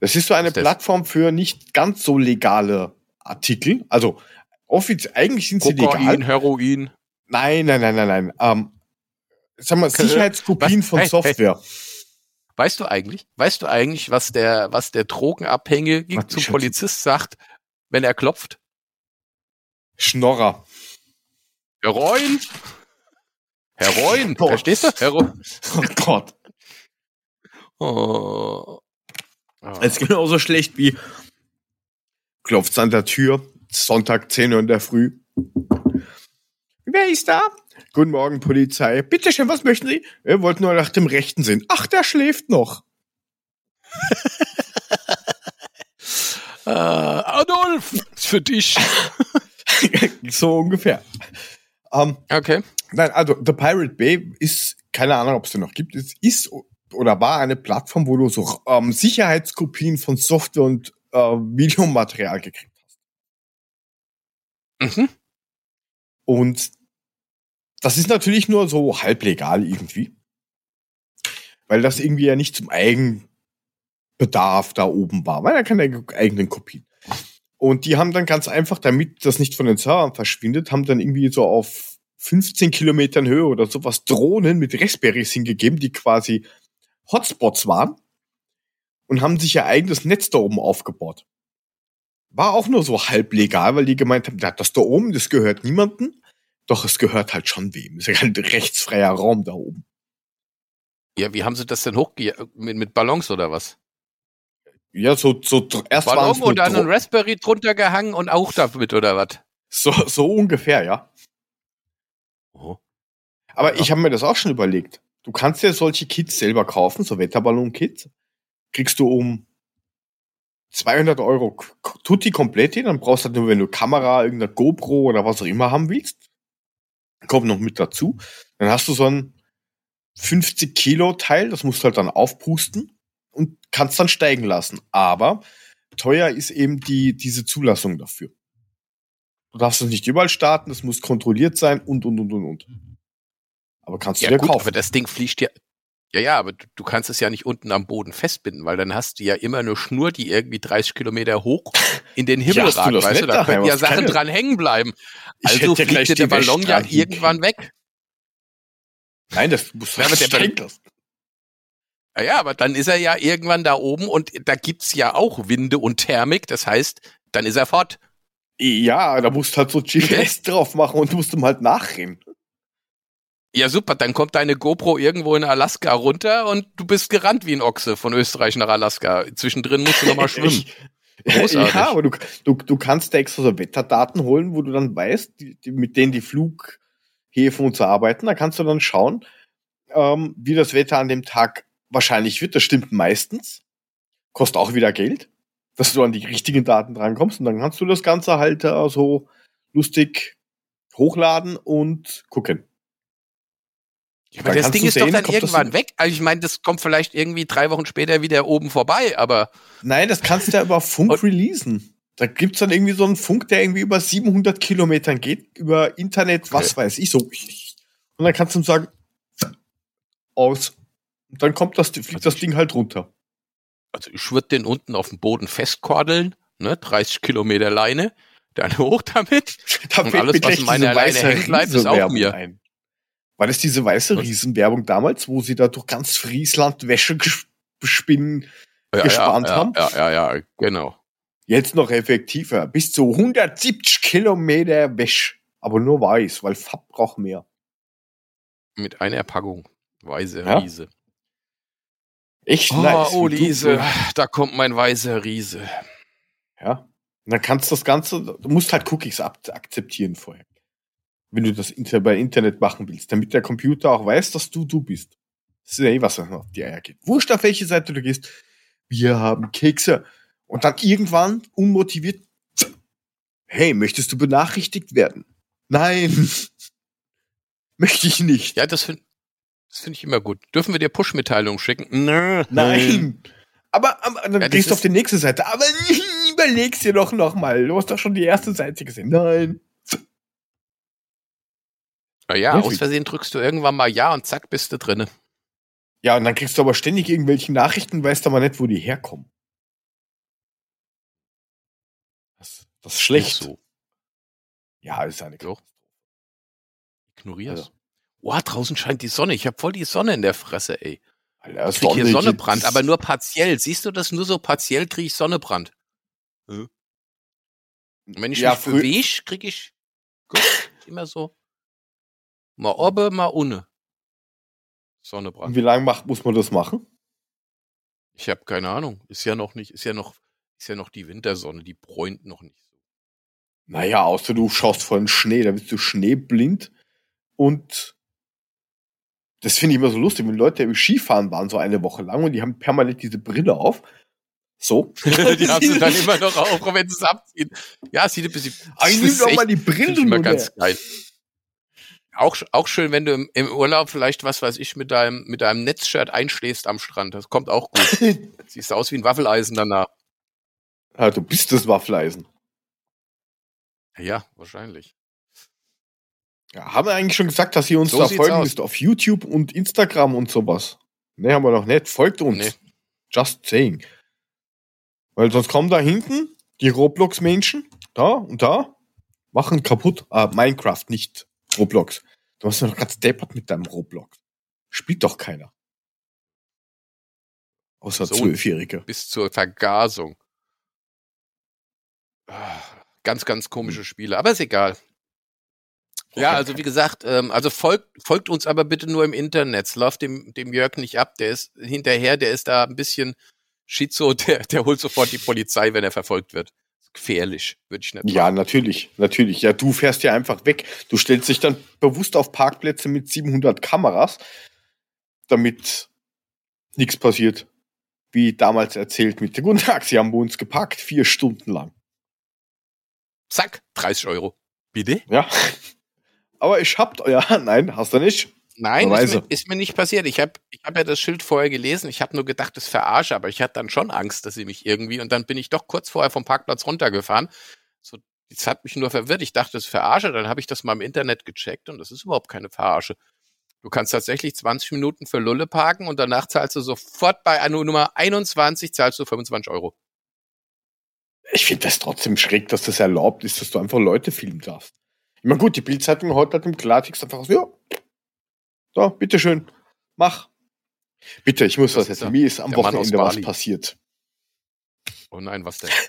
Das ist so eine
ist?
Plattform für nicht ganz so legale Artikel. Also offiziell, eigentlich sind sie
Kokain,
legal.
Heroin.
Nein, nein, nein, nein, nein. Ähm, sag mal, Sicherheitskopien
was?
von
Hey, hey.
Software.
Weißt du eigentlich, weißt du eigentlich, was der, was der Drogenabhängige
Warte,
zum Polizist sagt, wenn er klopft?
Schnorrer.
Heroin! Heroin!
Oh.
Verstehst du? Heroin.
Oh Gott.
Oh.
Das ist genauso schlecht wie klopft's an der Tür, Sonntag 10 Uhr in der Früh. Wer ist da? Guten Morgen, Polizei. Bitte schön, was möchten Sie? Wir wollten nur nach dem Rechten sehen. Ach, der schläft noch.
Äh, Adolf! Ist für dich.
so ungefähr. Ähm,
Okay.
nein, also The Pirate Bay ist, keine Ahnung, ob es den noch gibt, es ist oder war eine Plattform, wo du so ähm, Sicherheitskopien von Software und äh, Videomaterial gekriegt
Mhm.
Und das ist natürlich nur so halblegal irgendwie. Weil das irgendwie ja nicht zum Eigenbedarf da oben war. Weil er keine eigenen Kopien. Und die haben dann ganz einfach, damit das nicht von den Servern verschwindet, haben dann irgendwie so auf 15 Kilometern Höhe oder sowas Drohnen mit Raspberries hingegeben, die quasi Hotspots waren und haben sich ihr eigenes Netz da oben aufgebaut. War auch nur so halblegal, weil die gemeint haben, das da oben, das gehört niemandem, doch es gehört halt schon wem. Es ist ja ein rechtsfreier Raum da oben.
Ja, wie haben sie das denn hochge... Mit, mit Ballons oder was?
Ja, so, so erst
Ballon und dann ein Raspberry drunter gehangen und auch damit oder was?
so, so ungefähr, ja.
Oh.
Aber
Ja.
ich habe mir das auch schon überlegt. Du kannst ja solche Kits selber kaufen, so Wetterballon-Kits. Kriegst du um 200 Euro Tutti Completi, dann brauchst du halt nur, wenn du Kamera, irgendeine GoPro oder was auch immer haben willst. Kommt noch mit dazu. Dann hast du so ein 50 Kilo Teil, das musst du halt dann aufpusten und kannst dann steigen lassen. Aber teuer ist eben die, diese Zulassung dafür. Du darfst es nicht überall starten, es muss kontrolliert sein und, und, und, und, und. Aber kannst du
Ja
dir
gut,
kaufen.
aber das Ding fliegt ja... Ja, ja, aber du, du kannst es ja nicht unten am Boden festbinden, weil dann hast du ja immer eine Schnur, die irgendwie 30 Kilometer hoch in den Himmel
Ja, du
ragt,
das
weißt du? Da könnten ja Sachen dran hängen bleiben. Also
ja
fliegt dir der Ballon ja irgendwann weg.
Nein, das muss
Ja, der
steigen
Ball-
lassen.
Ja, ja, aber dann ist er ja irgendwann da oben und da gibt's ja auch Winde und Thermik. Das heißt, dann ist er fort.
Ja, da musst du halt so GPS drauf machen und musst ihm halt nachrennen.
Ja, super, dann kommt deine GoPro irgendwo in Alaska runter und du bist gerannt wie ein Ochse von Österreich nach Alaska. Zwischendrin musst du nochmal schwimmen. Großartig.
Ja, aber du, du, du kannst da extra so Wetterdaten holen, wo du dann weißt, die, die, mit denen die Flughäfen und so arbeiten. Da kannst du dann schauen, ähm, wie das Wetter an dem Tag wahrscheinlich wird. Das stimmt meistens. Kostet auch wieder Geld, dass du an die richtigen Daten drankommst. Und dann kannst du das Ganze halt äh, so lustig hochladen und gucken.
Ja, aber
Dann
das Ding ist doch
sehen,
dann
kommt das
irgendwann weg. Also ich meine, das kommt vielleicht irgendwie drei Wochen später wieder oben vorbei, aber
Nein, das kannst du ja über Funk releasen. Da gibt's dann irgendwie so einen Funk, der irgendwie über 700 Kilometern geht, über Internet, was weiß ich, so. Und dann kannst du ihm sagen, aus. Und dann kommt das, fliegt das Ding halt runter.
also ich würde den unten auf dem Boden festkordeln, ne, 30 Kilometer Leine, dann hoch damit.
Da
Und alles, was in meiner Leine hängen bleibt, ist auch mir.
ein. War das diese weiße
Und-
Riesenwerbung damals, wo sie da durch ganz Friesland Wäsche ges- bespinnen?
Ja,
Gespannt
ja,
haben?
Ja, ja, ja, ja, genau.
Jetzt noch effektiver. Bis zu 170 Kilometer Wäsche. Aber nur weiß, weil Farb braucht mehr.
Mit einer Packung. Weiße
Ja?
Riese.
Echt
Oh,
nice.
oh
du
Riese, da kommt mein weißer Riese.
Ja. Und dann kannst du das Ganze, du musst halt Cookies akzeptieren vorher. Wenn du das bei Internet machen willst, damit der Computer auch weiß, dass du du bist. Das ist ja eh was, auf die Eier geht. Wurscht, auf welche Seite du gehst. Wir haben Kekse. Und dann irgendwann unmotiviert. Hey, möchtest du benachrichtigt werden? Nein. Möchte ich nicht.
Ja, das finde das find ich immer gut. Dürfen wir dir Push-Mitteilungen schicken? Nö.
Nein. Aber, aber dann
Ja,
gehst du auf die nächste Seite. Aber überleg's dir doch noch mal. Du hast doch schon die erste Seite gesehen. Nein.
Na ja,
Nervig.
aus Versehen drückst du irgendwann mal Ja und zack, bist du drinne.
Ja, und dann kriegst du aber ständig irgendwelche Nachrichten, weißt aber nicht, wo die herkommen. Das, das ist schlecht.
Ist so.
Ja, ist eine
Doch. Ignorier's.
Also.
Boah, draußen scheint die Sonne. Ich habe voll die Sonne in der Fresse, ey.
Alter,
Ich krieg hier
Sonne,
Sonnebrand, aber nur partiell. Siehst du das? Nur so partiell kriege ich Sonnebrand. Und wenn ich
Ja,
mich bewege, kriege ich guck, immer so mal oben, mal.
Und
Sonnebrand.
wie lange macht, muss man das machen?
Ich habe keine Ahnung. Ist ja noch nicht, ist ja noch, ist ja noch die Wintersonne, die bräunt noch nicht so.
Naja, außer du schaust vor den Schnee, da bist du schneeblind. Und das finde ich immer so lustig, wenn Leute im Skifahren waren, so eine Woche lang, und die haben permanent diese Brille auf. So.
die haben sie dann immer noch auf, wenn sie es abziehen. Ja, es sieht ein bisschen.
Aber nimm
ist
doch mal die Brille
ich immer ganz geil. Auch, auch schön, wenn du im, im Urlaub vielleicht, was weiß ich, mit deinem, mit deinem Netzshirt einschläfst am Strand. Das kommt auch gut. Siehst aus wie ein Waffeleisen danach.
Ja, du bist das Waffeleisen.
Ja, wahrscheinlich.
Ja, haben wir eigentlich schon gesagt, dass ihr uns
So
da folgen
aus.
müsst auf YouTube und Instagram und sowas? Ne, haben wir noch nicht. Folgt uns.
Nee.
Just saying. Weil sonst kommen da hinten die Roblox-Menschen, da und da, machen kaputt. Ah, Minecraft, nicht Roblox. Du hast ja doch ganz deppert mit deinem Roblox. Spielt doch keiner. Außer
So.
Zwölfjährige.
Bis zur Vergasung. Ah, Ganz, ganz komische Spiele, aber ist egal. Ja, also wie gesagt, ähm, also folgt, folgt uns aber bitte nur im Internet. Läuft dem, dem Jörg nicht ab. Der ist hinterher, der ist da ein bisschen schizo, der, der holt sofort die Polizei, wenn er verfolgt wird. Gefährlich, würde ich nicht
Ja, natürlich, natürlich. Ja, du fährst ja einfach weg. Du stellst dich dann bewusst auf Parkplätze mit 700 Kameras, damit nichts passiert. Wie damals erzählt mit der Guten Tag, sie haben bei uns geparkt, vier Stunden lang.
Zack, 30 Euro. Bitte?
Ja. Aber ich hab, ja, nein, hast du nicht.
Nein, ist mir, ist mir nicht passiert. Ich habe ich hab ja das Schild vorher gelesen. Ich habe nur gedacht, das verarsche, aber ich hatte dann schon Angst, dass sie mich irgendwie. Und dann bin ich doch kurz vorher vom Parkplatz runtergefahren. So, das hat mich nur verwirrt. Ich dachte, das verarsche. Dann habe ich das mal im Internet gecheckt und das ist überhaupt keine Verarsche. Du kannst tatsächlich 20 Minuten für Lulle parken und danach zahlst du sofort bei Nummer 21 zahlst du 25 Euro.
Ich finde das trotzdem schräg, dass das erlaubt ist, dass du einfach Leute filmen darfst. Ich meine, gut, die Bildzeitung haut halt im Klartext einfach so, ja, so, bitteschön, mach. Bitte, ich muss
Das
was erzählen.
er.
Mir ist am Wochenende was passiert.
Oh nein, was denn?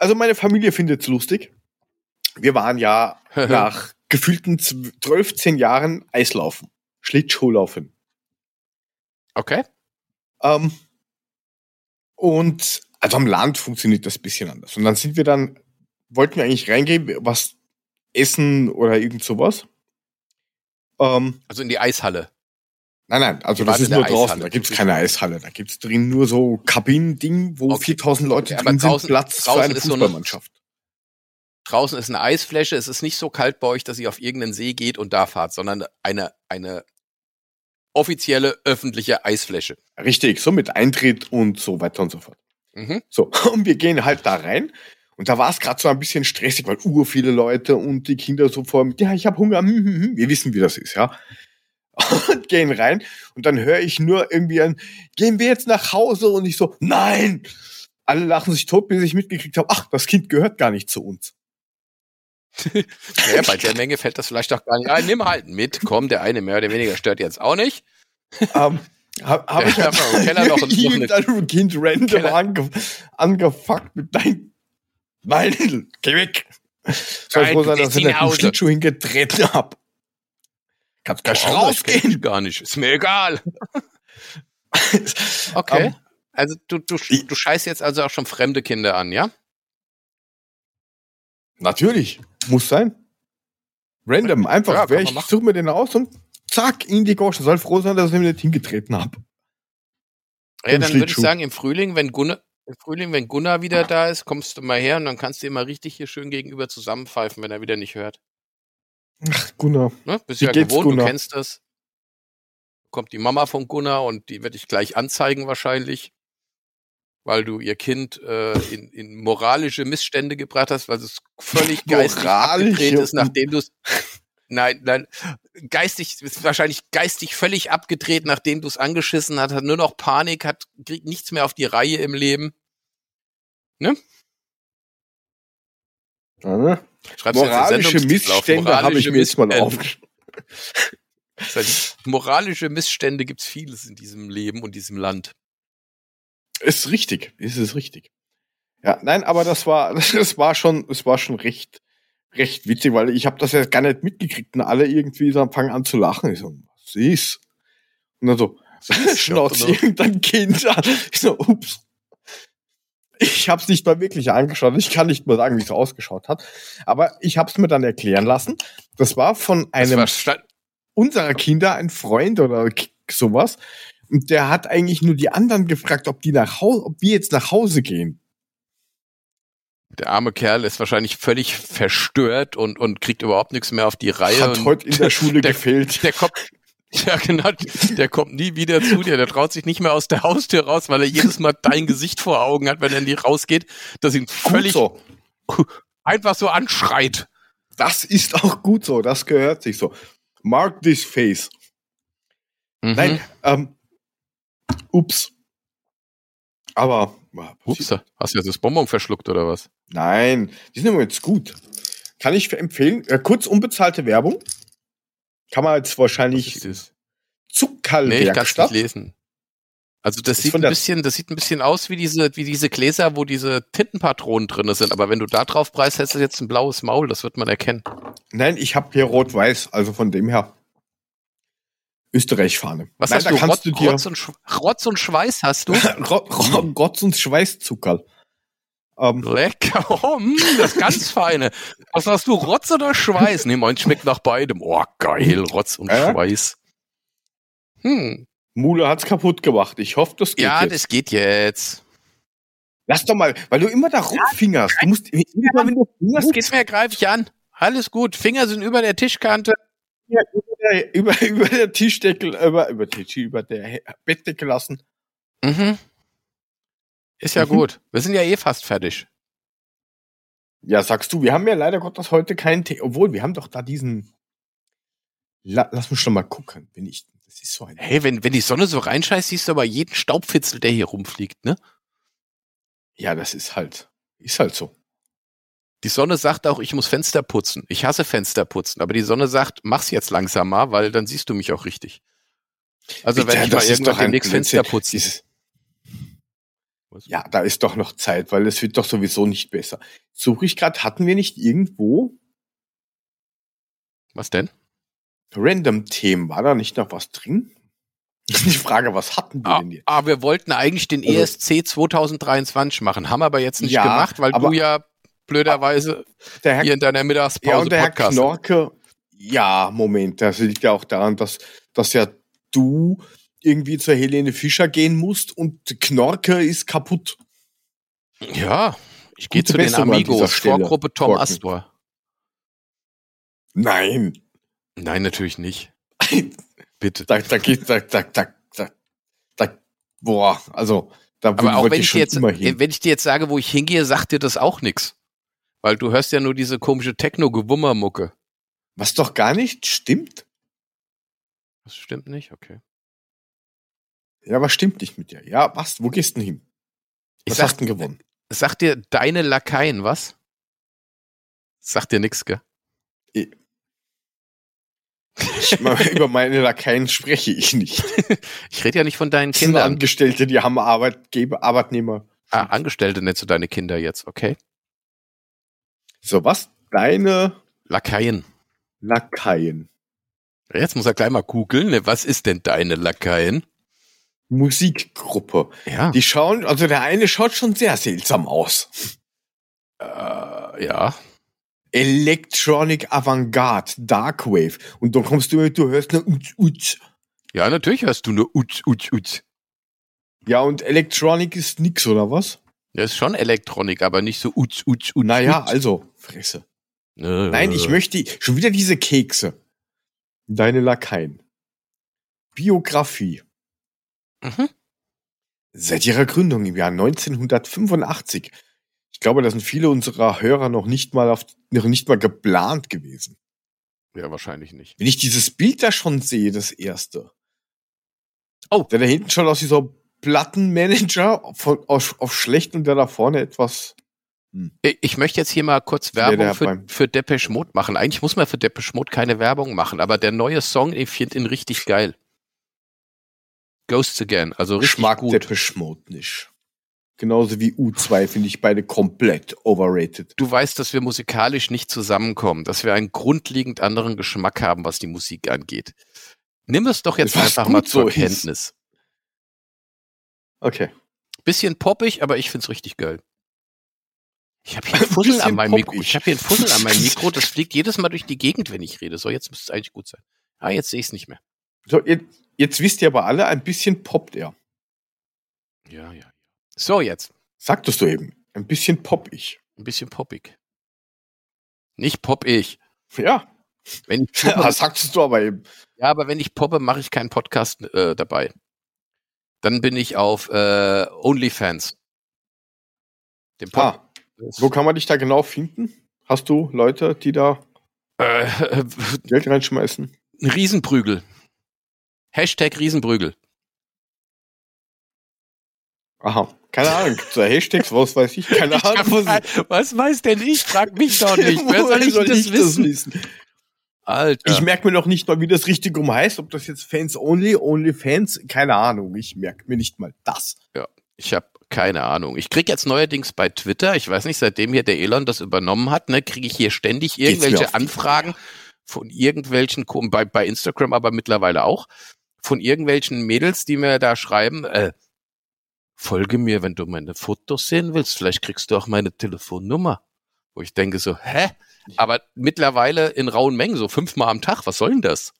Also meine Familie findet's lustig. Wir waren ja nach gefühlten 12, 12, 10 Jahren Eislaufen, Schlittschuhlaufen.
Okay.
Ähm, und also am Land funktioniert das ein bisschen anders. Und dann sind wir dann, wollten wir eigentlich reingehen, was essen oder irgend sowas. Ähm,
Also in die Eishalle.
nein, nein, also das ist nur draußen, da gibt's keine Eishalle. Da gibt's drin nur so Kabinen-Ding, wo
Okay.
4000 Leute
Okay,
drin
draußen-
sind, Platz für
draußen
eine
ist so eine-
Fußballmannschaft.
Draußen ist eine Eisfläche. Es ist nicht so kalt bei euch, dass ihr auf irgendeinen See geht und da fahrt, sondern eine, eine offizielle öffentliche Eisfläche.
Richtig, so mit Eintritt und so weiter und so fort.
Mhm.
So, und wir gehen halt da rein. Und da war es gerade so ein bisschen stressig, weil ur viele Leute und die Kinder so vor ja, ich habe Hunger. hm, hm, hm. Wir wissen, wie das ist, ja. Und gehen rein und dann höre ich nur irgendwie ein, gehen wir jetzt nach Hause? Und ich so, nein! Alle lachen sich tot, bis ich mitgekriegt habe, ach, das Kind gehört gar nicht zu uns.
Ja, bei der Menge fällt das vielleicht auch gar nicht ein. Nimm halt mit. Komm, der eine mehr oder weniger stört jetzt auch nicht.
ähm, habe hab ich
noch im Keller noch ein- noch
irgendein Kind random ange, angefuckt mit dein, nein, geh weg. Soll
Nein,
froh sein, dass ich nicht
Hause.
Schlittschuh hingetreten hab. Kannst gleich
das kenn
rausgehen.
ich gar nicht. Ist mir egal. Okay.
Ähm,
also du, du, du scheißt jetzt also auch schon fremde Kinder an, ja?
Natürlich, muss sein. Random, einfach,
Ja,
wer ich suche mir den aus und zack, in die Goschen. Soll froh sein, dass ich ihn nicht hingetreten hab.
Ja, dann würde ich sagen, im Frühling, wenn Gunnar, im Frühling, wenn Gunnar wieder da ist, kommst du mal her und dann kannst du immer richtig hier schön gegenüber zusammenpfeifen, wenn er wieder nicht hört.
Ach, Gunnar.
Ne? Bist
Wie
ja gewohnt,
Gunnar?
du kennst das. Kommt die Mama von Gunnar und die wird dich gleich anzeigen wahrscheinlich, weil du ihr Kind äh, in, in moralische Missstände gebracht hast, weil es völlig geistig abgedreht ist, nachdem du es Nein, nein, geistig, ist wahrscheinlich geistig völlig abgedreht, nachdem du es angeschissen hast, hat nur noch Panik, hat, kriegt nichts mehr auf die Reihe im Leben.
Ja, ne?
Jetzt den
Moralische? Missstände habe ich mir jetzt mal aufgeschrieben.
Moralische Missstände gibt's vieles in diesem Leben und diesem Land.
Ist richtig, ist es richtig. Ja, nein, aber das war, das war schon, es war schon recht, recht witzig, weil ich habe das ja gar nicht mitgekriegt und alle irgendwie so fangen an zu lachen. Ich so, was ist? Und dann so, schnauzt irgendein Kind an. Ich so, ups. Ich habe es nicht mal wirklich angeschaut. Ich kann nicht mal sagen, wie es ausgeschaut hat. Aber ich habe es mir dann erklären lassen. Das war von einem
war
unserer Kinder ein Freund oder sowas. Und der hat eigentlich nur die anderen gefragt, ob die nach Hause, ob wir jetzt nach Hause gehen.
Der arme Kerl ist wahrscheinlich völlig verstört und, und kriegt überhaupt nichts mehr auf die Reihe.
Hat heute in der Schule
der-
gefehlt.
Der kommt, ja genau, der kommt nie wieder zu dir. Der traut sich nicht mehr aus der Haustür raus, weil er jedes Mal dein Gesicht vor Augen hat, wenn er nie rausgeht, dass ihn völlig,
so.
einfach so anschreit.
Das ist auch gut so, das gehört sich so. Mark this face.
Mhm.
Nein, ähm, ups. Aber,
Ups, hast du jetzt das Bonbon verschluckt oder was?
Nein, die sind jetzt gut. Kann ich empfehlen. Äh, kurz unbezahlte Werbung. Kann man jetzt wahrscheinlich? Zuckerlwerkstatt.
Nee, ich kann es nicht lesen. Also das
Ist
sieht ein bisschen, das sieht ein bisschen aus wie diese, wie diese Gläser, wo diese Tintenpatronen drin sind. Aber wenn du da drauf preist, hättest du jetzt ein blaues Maul, das wird man erkennen.
Nein, ich habe hier rot-weiß, also von dem her. Österreich-Fahne.
Was
Nein,
hast du? Rotz,
du dir
Rotz, und Schweiß hast du?
Ro Ro Rotz und Schweißzuckerl. Ähm,
Lecker, oh, mm, das ganz feine. Was hast du, Rotz oder Schweiß? Nee, mein schmeckt nach beidem. Oh, geil, Rotz und
Äh?
Schweiß. Hm.
Mule hat's kaputt gemacht. Ich hoffe, das geht
Ja,
jetzt.
das geht jetzt.
Lass doch mal, weil du immer da rumfingerst. Du musst jedes Mal, wenn du fingerst,
geht's mir? Greif ich an. Alles gut. Finger sind über der Tischkante.
Ja, über, über, über der Tischdeckel, über, über, über der Bettdecke lassen.
Mhm. Ist ja
Mhm.
gut. Wir sind ja eh fast fertig.
Ja, sagst du, wir haben ja leider Gottes heute keinen Tee. Obwohl, wir haben doch da diesen. La, lass mich schon mal gucken, wenn ich. Das ist so ein.
Hey, wenn, wenn die Sonne so reinscheißt, siehst du aber jeden Staubfitzel, der hier rumfliegt, ne?
Ja, das ist halt. Ist halt so.
Die Sonne sagt auch, ich muss Fenster putzen. Ich hasse Fenster putzen, aber die Sonne sagt, mach's jetzt langsam mal, weil dann siehst du mich auch richtig. Also wenn
Ja,
ich mal irgendwann demnächst Fenster putzen.
Dieses,
Was?
ja, da ist doch noch Zeit, weil es wird doch sowieso nicht besser. Suche ich gerade, hatten wir nicht irgendwo
Was denn?
Random-Themen? War da nicht noch was drin? Die Frage, was hatten wir
Ah,
denn jetzt?
ah, wir wollten eigentlich den
Also-
ESC 2023 machen, haben aber jetzt nicht
Ja,
gemacht, weil
aber-
du ja blöderweise
Der Herr
hier in deiner
Ja,
Mittagspause
und der Herr
Podcast.
Knorke, ja, Moment, das liegt ja auch daran, dass, dass ja du irgendwie zur Helene Fischer gehen musst und Knorke ist kaputt.
Ja, ich gehe zu den
Besserung
Amigos, Vorgruppe Tom
Korken.
Astor.
Nein,
Nein, natürlich nicht. Bitte.
da, da geht, da, da, da, da, da, boah, also, da
Aber auch wenn ich, dir jetzt, wenn ich dir jetzt sage, wo ich hingehe, sagt dir das auch nix. Weil du hörst ja nur diese komische Techno-Gewummermucke.
Was doch gar nicht stimmt.
Das stimmt nicht, okay.
Ja, was stimmt nicht mit dir? Ja, was, wo gehst du denn hin?
Ich
Was
sag,
hast denn gewonnen?
sag dir deine Lakaien, was? Sagt dir nix, gell?
Ich, über meine Lakaien spreche ich nicht.
Ich rede ja nicht von deinen
Das sind
Kindern.
Angestellte, die haben Arbeitgeber, Arbeitnehmer.
Ah, Angestellte nennst du deine Kinder jetzt, okay?
So, was? Deine
Lakaien.
Lakaien.
Jetzt muss er gleich mal googeln. Ne? Was ist denn deine Lakaien?
Musikgruppe.
Ja.
Die schauen, also der eine schaut schon sehr seltsam aus.
Äh, ja.
Electronic Avantgarde, Darkwave. Und dann kommst du du hörst eine Utz, Utz.
Ja, natürlich hast du nur Utz, Utz, Utz.
Ja, und Electronic ist nix, oder was?
Das ist schon Elektronik, aber nicht so Utz, Utz, Utz.
Naja,
Utz.
also, Fresse.
Äh,
Nein, ich möchte schon wieder diese Kekse. Deine Lakaien. Biografie.
Mhm.
Seit ihrer Gründung im Jahr 1985. Ich glaube, da sind viele unserer Hörer noch nicht mal auf, noch nicht mal geplant gewesen.
Ja, wahrscheinlich nicht.
Wenn ich dieses Bild da schon sehe, das erste.
Oh.
Der da hinten schaut aus wie so ein Plattenmanager von, auf, auf schlecht und der da vorne etwas.
Ich ich möchte jetzt hier mal kurz
Ja,
Werbung für,
beim-
für Depeche Mode machen. Eigentlich muss man für Depeche Mode keine Werbung machen, aber der neue Song, ich finde ihn richtig geil. Ghosts Again, also richtig
Ich mag
gut.
Depeche Mode nicht. Genauso wie U2 finde ich beide komplett overrated.
Du weißt, dass wir musikalisch nicht zusammenkommen, dass wir einen grundlegend anderen Geschmack haben, was die Musik angeht. Nimm es doch jetzt
Was
einfach mal zur
so ist.
Kenntnis.
Okay.
Bisschen poppig, aber ich find's richtig geil. Ich habe hier einen Fussel an meinem Mikro. Ich habe hier einen Fussel an meinem Mikro. Das fliegt jedes Mal durch die Gegend, wenn ich rede. So, jetzt müsste es eigentlich gut sein. Ah, jetzt sehe ich es nicht mehr.
So, jetzt, jetzt wisst ihr aber alle, ein bisschen poppt er.
Ja, ja. So, jetzt.
Sagtest du eben. Ein bisschen popp ich.
Ein bisschen poppig. Nicht pop ich.
Ja.
Wenn ich poppe,
Das sagtest du aber eben.
ja, aber wenn ich poppe, mache ich keinen Podcast äh, dabei. Dann bin ich auf äh, OnlyFans. Dem
Ah, wo kann man dich da genau finden? Hast du Leute, die da
äh,
Geld reinschmeißen?
ein Riesenprügel. Hashtag Riesenprügel.
Aha, keine Ahnung. Da Hashtags, was weiß ich, keine
Ich
Ahnung.
hab, was weiß denn ich? Frag mich doch nicht. Wer soll ich das wissen?
wissen?
Alter.
Ich merke mir noch nicht mal, wie das richtig rum heißt, ob das jetzt Fans Only, Only Fans, keine Ahnung. Ich merke mir nicht mal das.
Ich habe keine Ahnung. Ich krieg jetzt neuerdings bei Twitter, ich weiß nicht, seitdem hier der Elon das übernommen hat, ne, kriege ich hier ständig irgendwelche Anfragen von irgendwelchen, bei, bei Instagram aber mittlerweile auch, von irgendwelchen Mädels, die mir da schreiben, äh, folge mir, wenn du meine Fotos sehen willst, vielleicht kriegst du auch meine Telefonnummer. Wo ich denke so, hä? Aber mittlerweile in rauen Mengen, so fünfmal am Tag, was soll denn das?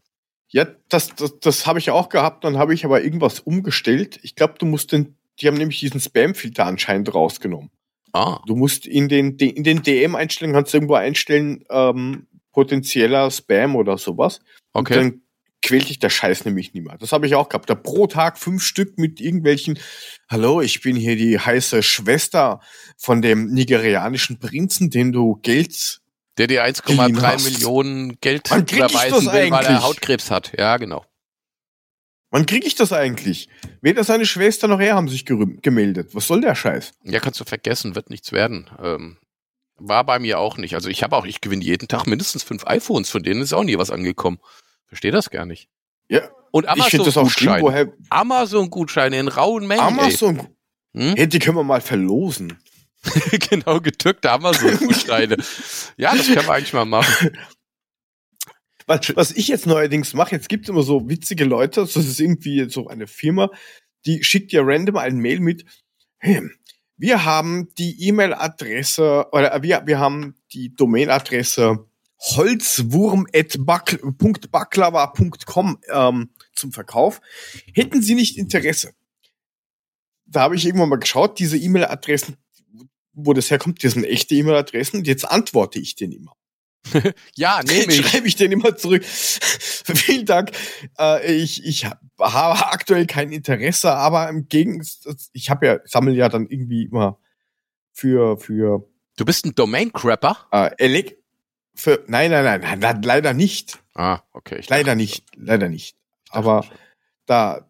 Ja, das, das, das habe ich auch gehabt, dann habe ich aber irgendwas umgestellt. Ich glaube, du musst den, die haben nämlich diesen Spam-Filter anscheinend rausgenommen.
Ah,
Du musst in den, in den DM-Einstellungen kannst du irgendwo einstellen, ähm, potenzieller Spam oder sowas. Und
okay.
dann quält dich der Scheiß nämlich mehr. Das habe ich auch gehabt. Da pro Tag fünf Stück mit irgendwelchen, hallo, ich bin hier die heiße Schwester von dem nigerianischen Prinzen, dem du Geld.
Der dir
Clean
1,3
hast.
Millionen Geld überweisen will, weil er
eigentlich?
Hautkrebs hat. Ja, genau.
Wann kriege ich das eigentlich? Weder seine Schwester noch er haben sich gemeldet. Was soll der Scheiß?
Ja, kannst du vergessen, wird nichts werden. Ähm, war bei mir auch nicht. Also ich habe auch, ich gewinne jeden Tag mindestens fünf iPhones, von denen ist auch nie was angekommen. Verstehe das gar nicht.
Ja,
Und Amazon-Gutscheine. Amazon-Gutscheine in rauen Mengen.
Amazon.
Hm?
hey, die können wir mal verlosen.
genau, getückte Amazon-Gutscheine. ja, das können wir eigentlich mal machen.
Was, was ich jetzt neuerdings mache, jetzt gibt es immer so witzige Leute, das ist irgendwie so eine Firma, die schickt dir random ein Mail mit, hey, wir haben die E-Mail-Adresse oder wir, wir haben die Domainadresse holzwurm.baklava.com ähm, zum Verkauf. Hätten Sie nicht Interesse? Da habe ich irgendwann mal geschaut, diese E-Mail-Adressen, wo das herkommt, das sind echte E-Mail-Adressen, und jetzt antworte ich denen immer.
Ja, nehme ich.
schreibe ich den immer zurück. Vielen Dank. Äh, ich ich hab- habe aktuell kein Interesse, aber im Gegensatz, ich habe ja, sammle ja dann irgendwie immer für, für,
Du bist ein Domain-Crapper?
äh, Elek für, nein, nein, nein, nein, leider nicht.
Ah, okay. Ich
Leider nicht, leider nicht. Aber
schon.
da,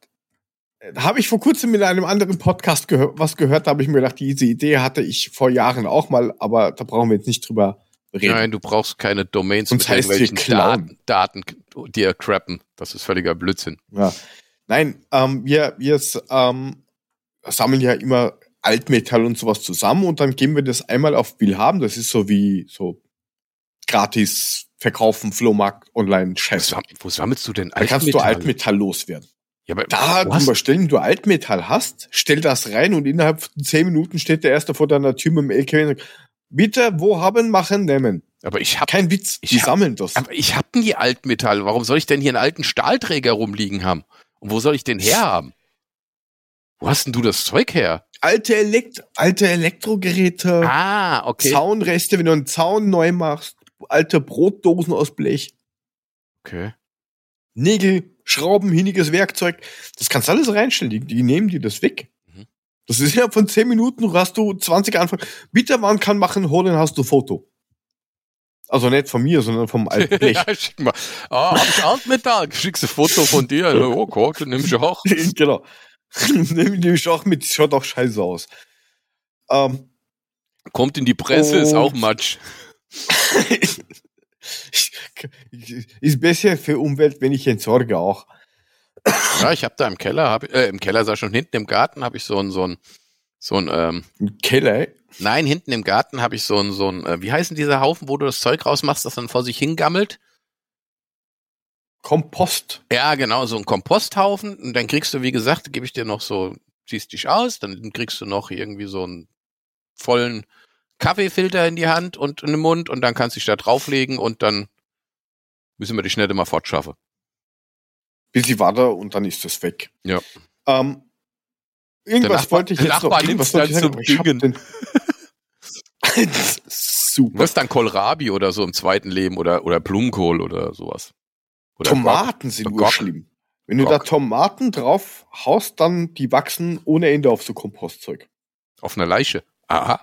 da habe ich vor kurzem in einem anderen Podcast gehör, was gehört, da habe ich mir gedacht, diese Idee hatte ich vor Jahren auch mal, aber da brauchen wir jetzt nicht drüber reden.
Nein, du brauchst keine Domains
Sonst
mit
heißt
irgendwelchen. Daten, Daten dir crappen. Das ist völliger Blödsinn.
Ja. Nein, ähm, wir, wir ähm, sammeln ja immer Altmetall und sowas zusammen und dann geben wir das einmal auf Willhaben. Das ist so wie so gratis verkaufen, Flohmarkt, online,
Wo,
Scheiß.
sam wo sammelst du denn
Da kannst du Altmetall loswerden.
Ja, aber
Da drüber stellen, wenn du Altmetall hast, stell das rein und innerhalb von zehn Minuten steht der erste vor deiner Tür mit dem LKW und sagt, bitte, wo haben, machen, nehmen.
aber ich hab,
Kein Witz,
Ich
die
hab-
sammeln das.
aber ich hab nie Altmetall. Warum soll ich denn hier einen alten Stahlträger rumliegen haben? Und wo soll ich den herhaben? Wo hast denn du das Zeug her?
Alte, Elekt alte Elektrogeräte.
Ah, okay.
Zaunreste, wenn du einen Zaun neu machst, alte Brotdosen aus Blech,
Okay.
Nägel, Schrauben, hiniges Werkzeug, das kannst du alles reinstellen, die, die nehmen dir das weg.
Mhm.
Das ist ja von 10 Minuten, hast du 20 Anfragen. Bitte, man kann machen, holen, hast du Foto. Also nicht von mir, sondern vom alten Blech.
ja, schick mal. Ah, hab ich Altmetall. Schickst ein Foto von dir. Oh Gott, nimm ich auch.
genau. Nehmen die mich auch mit, schaut auch scheiße aus. Ähm,
Kommt in die Presse, ist
Und-
auch Matsch.
Ist besser für Umwelt, wenn ich entsorge auch.
Ja, ich habe da im Keller, hab, äh, im Keller sag ich schon, hinten im Garten habe ich so ein, so ein, so ein, ähm,
Keller,
nein, hinten im Garten habe ich so ein, so ein, äh, wie heißen diese Haufen, wo du das Zeug rausmachst, das dann vor sich hingammelt?
Kompost.
Ja, genau, so ein Komposthaufen. Und dann kriegst du, wie gesagt, gebe ich dir noch so, ziehst dich aus, dann kriegst du noch irgendwie so einen vollen Kaffeefilter in die Hand und in den Mund und dann kannst du dich da drauflegen und dann müssen wir dich schnell immer fortschaffen.
Bisschen Wasser und dann ist das weg.
Ja.
Ähm, irgendwas
Nachbar-
wollte ich jetzt
Nachbar
noch. Irgendwas wollte ich
zum
ich
Du
Super.
wirst dann Kohlrabi oder so im zweiten Leben oder, oder Blumenkohl oder sowas. Oder
Tomaten sind
Gok.
urschlimm. Wenn du da
Gok.
Tomaten drauf haust, dann die wachsen ohne Ende auf so Kompostzeug.
Auf einer Leiche. Aha.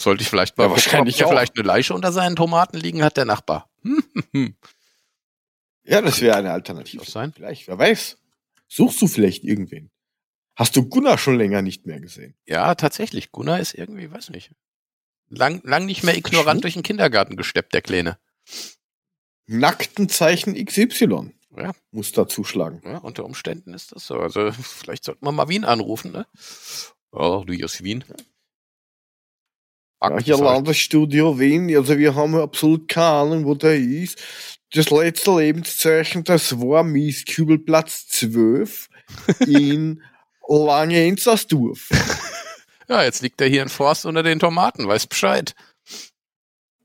Sollte ich vielleicht mal
Ja, wahrscheinlich
ob vielleicht eine Leiche unter seinen Tomaten liegen hat, der Nachbar.
Ja, das wäre eine Alternative.
Sein.
Vielleicht, wer weiß. Suchst du vielleicht irgendwen? Hast du Gunnar schon länger nicht mehr gesehen?
Ja, tatsächlich. Gunnar ist irgendwie, weiß nicht. Lang, lang nicht mehr ignorant durch den Kindergarten gesteppt, der Kleine.
Nackten Zeichen XY.
Ja.
Muss da zuschlagen.
Ja, unter Umständen ist das so. Also vielleicht sollten wir mal Wien anrufen, ne? Oh, du aus Wien.
Ja, hier Landesstudio Wien, also wir haben absolut keine Ahnung, wo der ist. Das letzte Lebenszeichen, das war Mieskübelplatz 12 in Lange Inzersdorf.
Ja, jetzt liegt er hier in Forst unter den Tomaten, weiß Bescheid.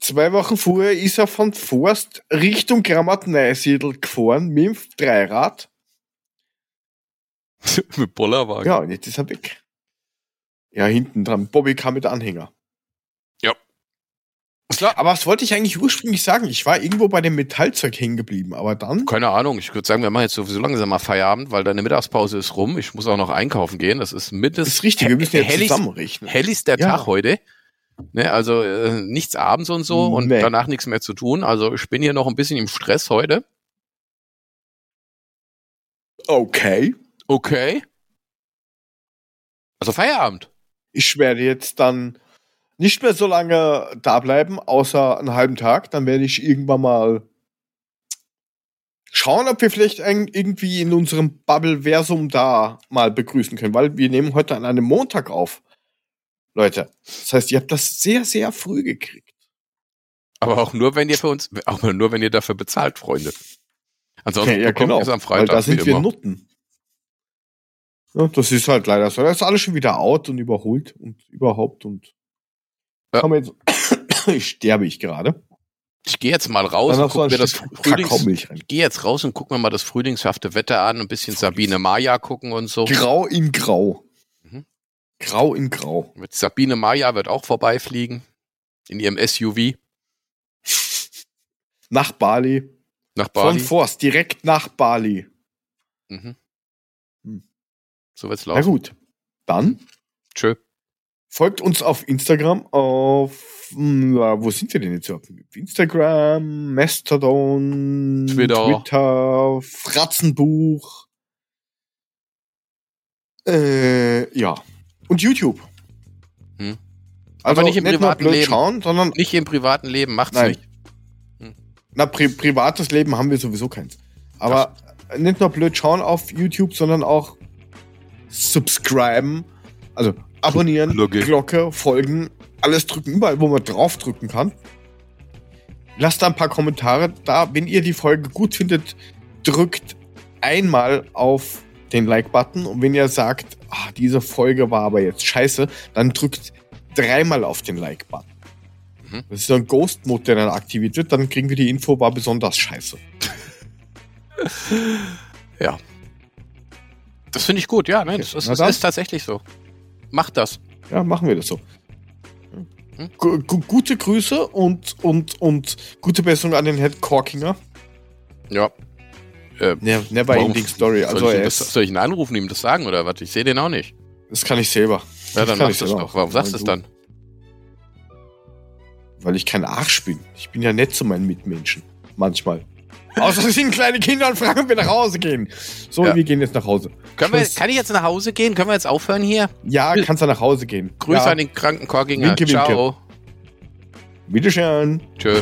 Zwei Wochen vorher ist er von Forst Richtung Grammat-Neusiedl gefahren mit dem Dreirad.
Mit Bollerwagen.
Ja, und jetzt ist er weg. Ja, hinten dran. Bobby kam mit Anhänger.
Ja.
Aber was wollte ich eigentlich ursprünglich sagen? Ich war irgendwo bei dem Metallzeug hängen geblieben, aber dann.
Keine Ahnung, ich würde sagen, wir machen jetzt sowieso langsam mal Feierabend, weil deine Mittagspause ist rum. Ich muss auch noch einkaufen gehen. Das ist
Das
mindestens
ist richtig, wir müssen jetzt
helligst-
zusammenrechnen.
helligster
Ja.
Tag heute. Ne, also äh, nichts abends und so und
Nee.
danach nichts mehr zu tun. Also ich bin hier noch ein bisschen im Stress heute.
Okay.
Okay. Also Feierabend.
Ich werde jetzt dann nicht mehr so lange da bleiben, außer einen halben Tag. Dann werde ich irgendwann mal schauen, ob wir vielleicht irgendwie in unserem Bubble-Versum da mal begrüßen können, weil wir nehmen heute an einem Montag auf. Leute, das heißt, ihr habt das sehr, sehr früh gekriegt.
Aber auch nur, wenn ihr für uns, aber nur, wenn ihr dafür bezahlt, Freunde. Ansonsten
Ja, ja, genau.
am
Weil
Freitag.
da sind wir
immer.
Nutten. Ja, das ist halt leider so. Das ist alles schon wieder out und überholt und überhaupt und.
Ja.
Man jetzt sterbe ich gerade.
Ich gehe jetzt mal raus und guck mir das Frühlings, ich gehe jetzt raus und guck mir mal das frühlingshafte Wetter an, ein bisschen Sabine Maya gucken und so.
Grau in Grau.
Mhm.
Grau in Grau.
Mit Sabine Maya wird auch vorbeifliegen. In ihrem SUV
Nach Bali.
nach
Von
Bali.
Forst, direkt nach Bali.
Mhm.
Hm.
So wird's
Na
laufen.
gut. Dann
Tschö.
Folgt uns auf Instagram, auf, hm, wo sind wir denn jetzt? Auf Instagram, Mastodon,
Twitter.
Twitter Fratzenbuch. Äh, ja. Und YouTube.
Hm.
Also
Aber nicht im
nur
privaten Leben.
schauen, sondern
Nicht im privaten Leben, macht's
Nein.
nicht.
Na, pri privates Leben haben wir sowieso keins. Aber nicht nur blöd schauen auf YouTube, sondern auch subscriben, also abonnieren,
Glocke.
Glocke, folgen, alles drücken, überall, wo man draufdrücken kann. Lasst da ein paar Kommentare da. Wenn ihr die Folge gut findet, drückt einmal auf den Like-Button. Und wenn ihr sagt, ah, diese Folge war aber jetzt scheiße, dann drückt dreimal auf den Like-Button.
Mhm.
Das ist so ein Ghost-Mode, der dann aktiviert wird. Dann kriegen wir die Info, war besonders scheiße.
Ja. Das finde ich gut, ja, nein, das,
Na
das
dann.
ist tatsächlich so. Macht das.
Ja, machen wir das so.
Hm?
Gu gu gute Grüße und, und, und gute Besserung an den Head Corkinger.
Ja. Äh,
Ne never ending story.
soll,
Also
ich ihm
er
das, soll ich ihn anrufen, ihm das sagen oder was? Ich sehe den auch nicht.
das kann ich selber.
Ja, dann
kann
mach
ich
das doch. Warum sagst du es dann?
Weil ich kein Arsch bin. Ich bin ja nett zu meinen Mitmenschen. Manchmal. Außer es sind kleine Kinder und fragen, ob wir nach Hause gehen. So,
Ja.
wir gehen jetzt nach Hause.
Können wir, kann ich jetzt nach Hause gehen? Können wir jetzt aufhören hier?
Ja, kannst du nach Hause gehen.
Grüße
ja.
an den kranken Korkinger.
Winke, winke.
Ciao.
Wiederschauen.
Tschö.